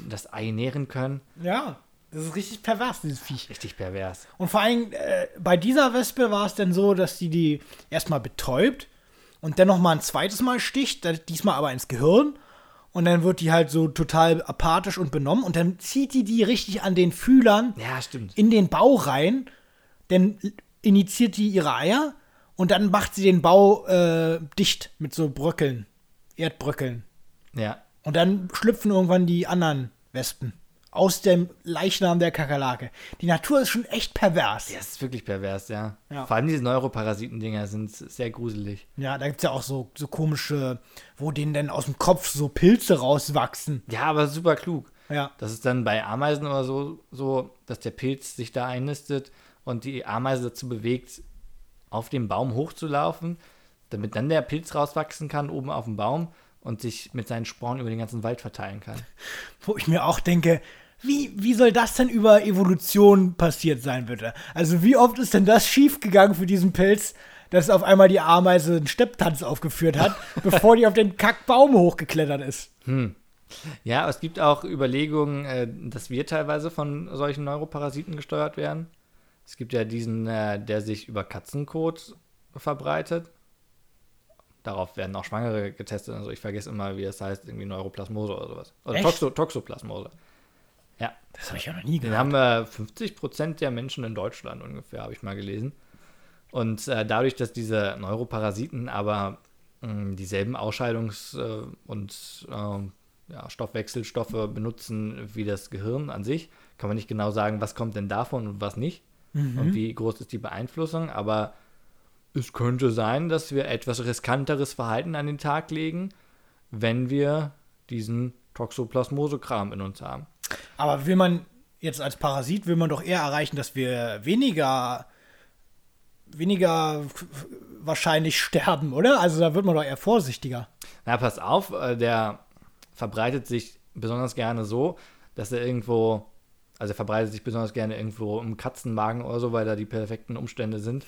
das Ei nähren können. Ja, das ist richtig pervers, dieses Viech. Richtig pervers. Und vor allem äh, bei dieser Wespe war es dann so, dass die die erstmal betäubt und dann noch mal ein zweites Mal sticht, diesmal aber ins Gehirn. Und dann wird die halt so total apathisch und benommen. Und dann zieht die die richtig an den Fühlern Ja, in den Bau rein. Dann initiiert die ihre Eier und dann macht sie den Bau äh, dicht mit so Bröckeln, Erdbröckeln. Ja. Und dann schlüpfen irgendwann die anderen Wespen aus dem Leichnam der Kakerlake. Die Natur ist schon echt pervers. Ja, es ist wirklich pervers, ja. Ja. Vor allem diese Neuroparasitendinger sind sehr gruselig. Ja, da gibt es ja auch so, so komische, wo denen denn aus dem Kopf so Pilze rauswachsen. Ja, aber super klug. Ja. Das ist dann bei Ameisen oder so, so, dass der Pilz sich da einnistet und die Ameise dazu bewegt, auf dem Baum hochzulaufen, damit dann der Pilz rauswachsen kann oben auf dem Baum und sich mit seinen Sporen über den ganzen Wald verteilen kann. Wo ich mir auch denke, wie, wie soll das denn über Evolution passiert sein, bitte? Also, wie oft ist denn das schiefgegangen für diesen Pilz, dass auf einmal die Ameise einen Stepptanz aufgeführt hat, bevor die auf den Kackbaum hochgeklettert ist? Ja, es gibt auch Überlegungen, äh, dass wir teilweise von solchen Neuroparasiten gesteuert werden. Es gibt ja diesen, äh, der sich über Katzenkot verbreitet. Darauf werden auch Schwangere getestet. Also ich vergesse immer, wie das heißt, irgendwie Neuroplasmose oder sowas. Oder? Toxo Toxoplasmose. Ja, Das habe ich ja noch nie den gehört. haben äh, 50% der Menschen in Deutschland ungefähr, habe ich mal gelesen. Und äh, dadurch, dass diese Neuroparasiten aber mh, dieselben Ausscheidungs- äh, und ähm, ja, Stoffwechselstoffe benutzen wie das Gehirn an sich, kann man nicht genau sagen, was kommt denn davon und was nicht. Und wie groß ist die Beeinflussung. Aber es könnte sein, dass wir etwas riskanteres Verhalten an den Tag legen, wenn wir diesen Toxoplasmose-Kram in uns haben. Aber will man jetzt als Parasit, will man doch eher erreichen, dass wir weniger, weniger wahrscheinlich sterben, oder? Also da wird man doch eher vorsichtiger. Na, pass auf, äh, der verbreitet sich besonders gerne so, dass er irgendwo, also er verbreitet sich besonders gerne irgendwo im Katzenmagen oder so, weil da die perfekten Umstände sind.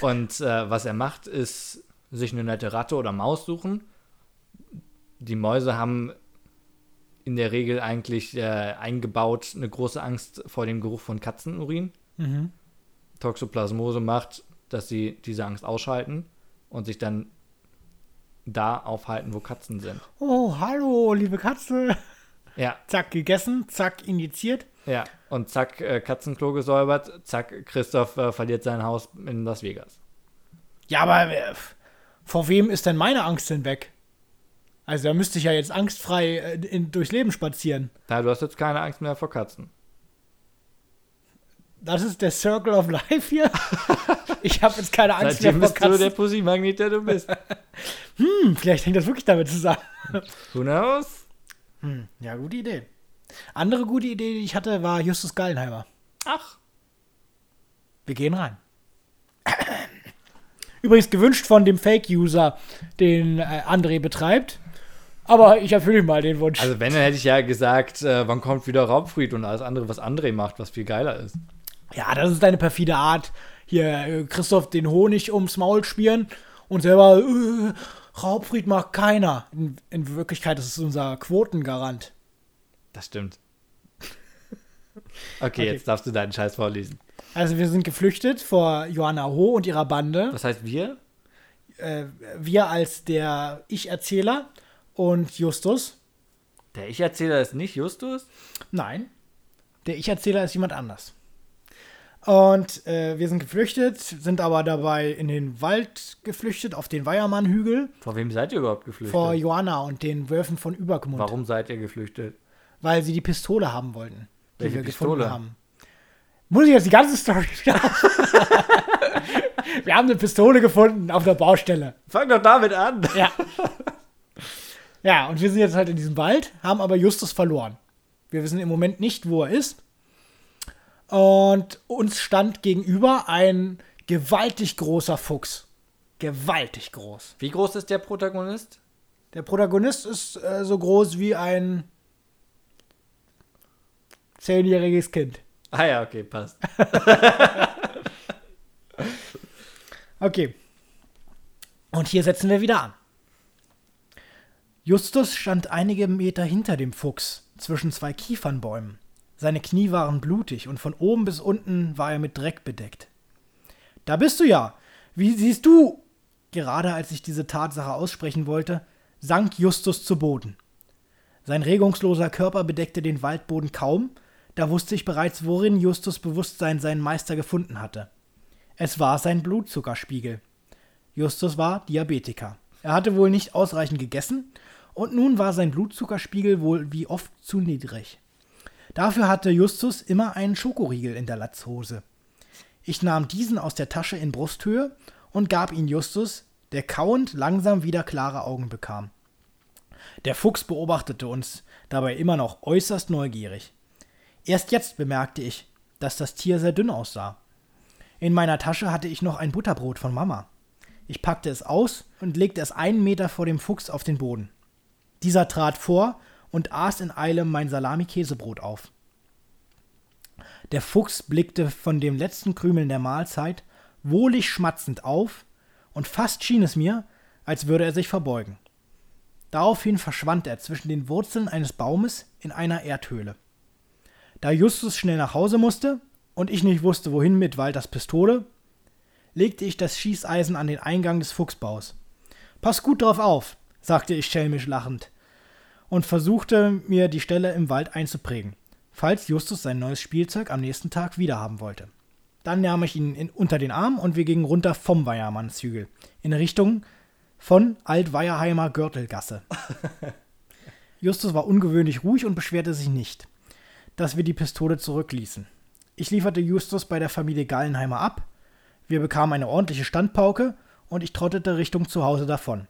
Und äh, was er macht, ist sich eine nette Ratte oder Maus suchen. Die Mäuse haben in der Regel eigentlich äh, eingebaut eine große Angst vor dem Geruch von Katzenurin. Toxoplasmose macht, dass sie diese Angst ausschalten und sich dann da aufhalten, wo Katzen sind. Oh, hallo, liebe Katze. Ja, Zack, gegessen, zack, injiziert. ja. Und zack, äh, Katzenklo gesäubert, zack, Christoph äh, verliert sein Haus in Las Vegas. Ja, aber äh, vor wem ist denn meine Angst denn weg? Also da müsste ich ja jetzt angstfrei äh, in, durchs Leben spazieren. Na, du hast jetzt keine Angst mehr vor Katzen. Das ist der Circle of Life hier. ich habe jetzt keine Angst mehr vor bist du der Katzen. Pussy-Magnet, der du bist. Hm, vielleicht hängt das wirklich damit zusammen. Who knows? Ja, gute Idee. Andere gute Idee, die ich hatte, war Justus Gallenheimer. Ach, Wir gehen rein. Übrigens gewünscht von dem Fake-User, den äh, André betreibt. Aber ich erfülle ihm mal den Wunsch. also wenn, dann hätte ich ja gesagt, äh, wann kommt wieder Raubfried und alles andere, was André macht, was viel geiler ist. ja, das ist deine perfide Art. Hier, äh, Christoph den Honig ums Maul spielen und selber, äh, Raubfried mag keiner. In, in Wirklichkeit ist es unser Quotengarant. Das stimmt. Okay, jetzt darfst du deinen Scheiß vorlesen. Also wir sind geflüchtet vor Johanna Ho und ihrer Bande. Was heißt wir? Äh, wir als der Ich-Erzähler und Justus. Der Ich-Erzähler ist nicht Justus? Nein, der Ich-Erzähler ist jemand anders. Und äh, wir sind geflüchtet, sind aber dabei in den Wald geflüchtet, auf den Weiermann-Hügel, Vor wem seid ihr überhaupt geflüchtet? vor Joanna und den Wölfen von Übergmund. Warum seid ihr geflüchtet? Weil sie die Pistole haben wollten, die Welche wir Pistole? gefunden haben. Muss ich jetzt die ganze Story wieder Wir haben eine Pistole gefunden auf der Baustelle. Fang doch damit an. Ja. Ja, und wir sind jetzt halt in diesem Wald, haben aber Justus verloren. Wir wissen im Moment nicht, wo er ist. Und uns stand gegenüber ein gewaltig großer Fuchs. Gewaltig groß. Wie groß ist der Protagonist? Der Protagonist ist äh, so groß wie ein zehnjähriges Kind. Ah ja, okay, passt. Okay. Und hier setzen wir wieder an. Justus stand einige Meter hinter dem Fuchs, zwischen zwei Kiefernbäumen. Seine Knie waren blutig und von oben bis unten war er mit Dreck bedeckt. Da bist du ja. Wie siehst du? Gerade als ich diese Tatsache aussprechen wollte, sank Justus zu Boden. Sein regungsloser Körper bedeckte den Waldboden kaum, da wusste ich bereits, worin Justus Bewusstsein seinen Meister gefunden hatte. Es war sein Blutzuckerspiegel. Justus war Diabetiker. Er hatte wohl nicht ausreichend gegessen und nun war sein Blutzuckerspiegel wohl wie oft zu niedrig. Dafür hatte Justus immer einen Schokoriegel in der Latzhose. Ich nahm diesen aus der Tasche in Brusthöhe und gab ihn Justus, der kauend langsam wieder klare Augen bekam. Der Fuchs beobachtete uns, dabei immer noch äußerst neugierig. Erst jetzt bemerkte ich, dass das Tier sehr dünn aussah. In meiner Tasche hatte ich noch ein Butterbrot von Mama. Ich packte es aus und legte es einen Meter vor dem Fuchs auf den Boden. Dieser trat vor und aß in Eile mein Salami-Käsebrot auf. Der Fuchs blickte von dem letzten Krümeln der Mahlzeit wohlig schmatzend auf, und fast schien es mir, als würde er sich verbeugen. Daraufhin verschwand er zwischen den Wurzeln eines Baumes in einer Erdhöhle. Da Justus schnell nach Hause musste und ich nicht wusste, wohin mit Walters Pistole, legte ich das Schießeisen an den Eingang des Fuchsbaus. Pass gut drauf auf, sagte ich schelmisch lachend und versuchte mir die Stelle im Wald einzuprägen, falls Justus sein neues Spielzeug am nächsten Tag wiederhaben wollte. Dann nahm ich ihn in, unter den Arm und wir gingen runter vom Weiermannshügel in Richtung von Altweierheimer Gürtelgasse. Justus war ungewöhnlich ruhig und beschwerte sich nicht, dass wir die Pistole zurückließen. Ich lieferte Justus bei der Familie Gallenheimer ab, wir bekamen eine ordentliche Standpauke und ich trottete Richtung Zuhause davon.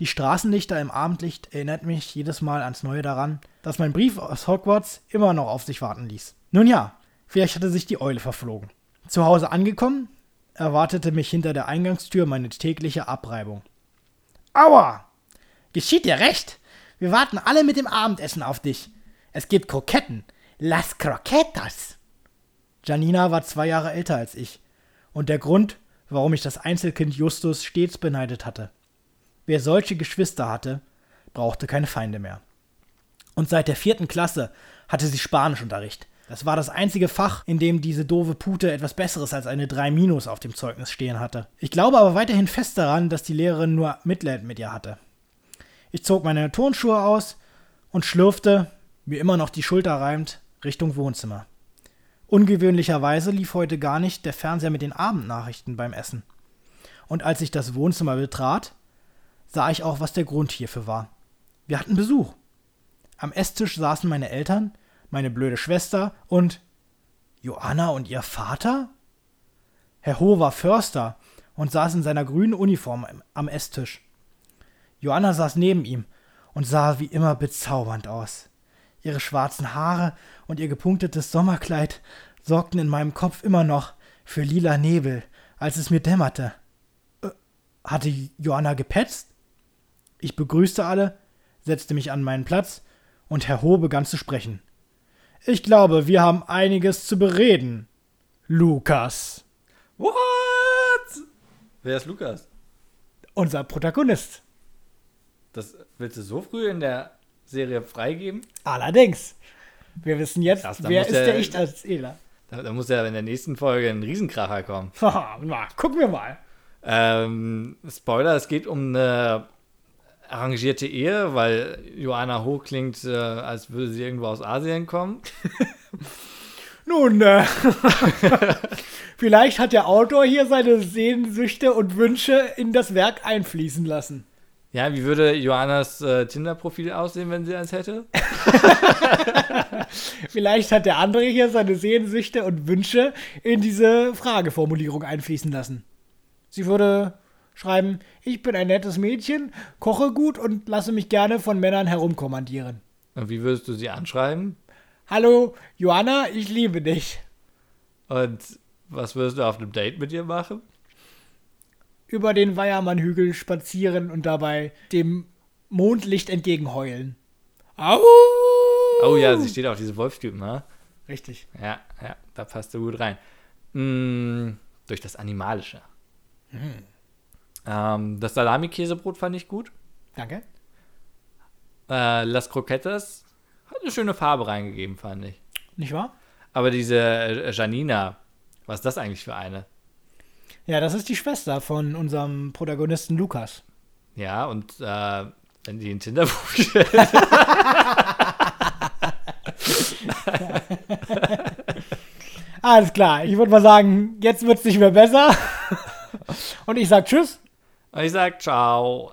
Die Straßenlichter im Abendlicht erinnerten mich jedes Mal ans Neue daran, dass mein Brief aus Hogwarts immer noch auf sich warten ließ. Nun ja, vielleicht hatte sich die Eule verflogen. Zu Hause angekommen, erwartete mich hinter der Eingangstür meine tägliche Abreibung. Aua! Geschieht dir recht! Wir warten alle mit dem Abendessen auf dich. Es gibt Kroketten. Las Croquetas! Janina war zwei Jahre älter als ich und der Grund, warum ich das Einzelkind Justus stets beneidet hatte. Wer solche Geschwister hatte, brauchte keine Feinde mehr. Und seit der vierten Klasse hatte sie Spanischunterricht. Das war das einzige Fach, in dem diese doofe Pute etwas Besseres als eine 3 Minus auf dem Zeugnis stehen hatte. Ich glaube aber weiterhin fest daran, dass die Lehrerin nur Mitleid mit ihr hatte. Ich zog meine Turnschuhe aus und schlürfte, mir immer noch die Schulter reimt, Richtung Wohnzimmer. Ungewöhnlicherweise lief heute gar nicht der Fernseher mit den Abendnachrichten beim Essen. Und als ich das Wohnzimmer betrat, sah ich auch, was der Grund hierfür war. Wir hatten Besuch. Am Esstisch saßen meine Eltern, meine blöde Schwester und Joanna und ihr Vater? Herr Ho war Förster und saß in seiner grünen Uniform am Esstisch. Joanna saß neben ihm und sah wie immer bezaubernd aus. Ihre schwarzen Haare und ihr gepunktetes Sommerkleid sorgten in meinem Kopf immer noch für lila Nebel, als es mir dämmerte. Äh, hatte Joanna gepetzt? Ich begrüßte alle, setzte mich an meinen Platz und Herr Ho begann zu sprechen. Ich glaube, wir haben einiges zu bereden. Lukas, What? Wer ist Lukas? unser Protagonist. Das willst du so früh in der Serie freigeben? Allerdings. Wir wissen jetzt, Krass, da wer ist der- der Ich-Erzähler. Da, da muss ja in der nächsten Folge ein Riesenkracher kommen. Na, gucken wir mal. Ähm, Spoiler, es geht um eine arrangierte Ehe, weil Joanna Ho klingt, äh, als würde sie irgendwo aus Asien kommen. Nun, äh, vielleicht hat der Autor hier seine Sehnsüchte und Wünsche in das Werk einfließen lassen. Ja, wie würde Johannas äh, Tinder-Profil aussehen, wenn sie eins hätte? Vielleicht hat der andere hier seine Sehnsüchte und Wünsche in diese Frageformulierung einfließen lassen. Sie würde schreiben, ich bin ein nettes Mädchen, koche gut und lasse mich gerne von Männern herumkommandieren. Und wie würdest du sie anschreiben? Hallo, Johanna, ich liebe dich. Und was würdest du auf einem Date mit ihr machen? Über den Weiermannhügel spazieren und dabei dem Mondlicht entgegenheulen. Au! Oh ja, sie steht auf diese Wolfstypen, ha? Richtig. Ja, ja, da passt du gut rein. Mm, durch das Animalische. Ähm, das Salami-Käsebrot fand ich gut. Danke. Äh, Las Croquetas hat eine schöne Farbe reingegeben, fand ich. Nicht wahr? Aber diese äh, Janina, was ist das eigentlich für eine? Ja, das ist die Schwester von unserem Protagonisten Lukas. Ja, und äh, wenn die ein Tinder-Profil Alles klar, ich würde mal sagen, jetzt wird es nicht mehr besser. Und ich sag Tschüss. Und ich sag ciao.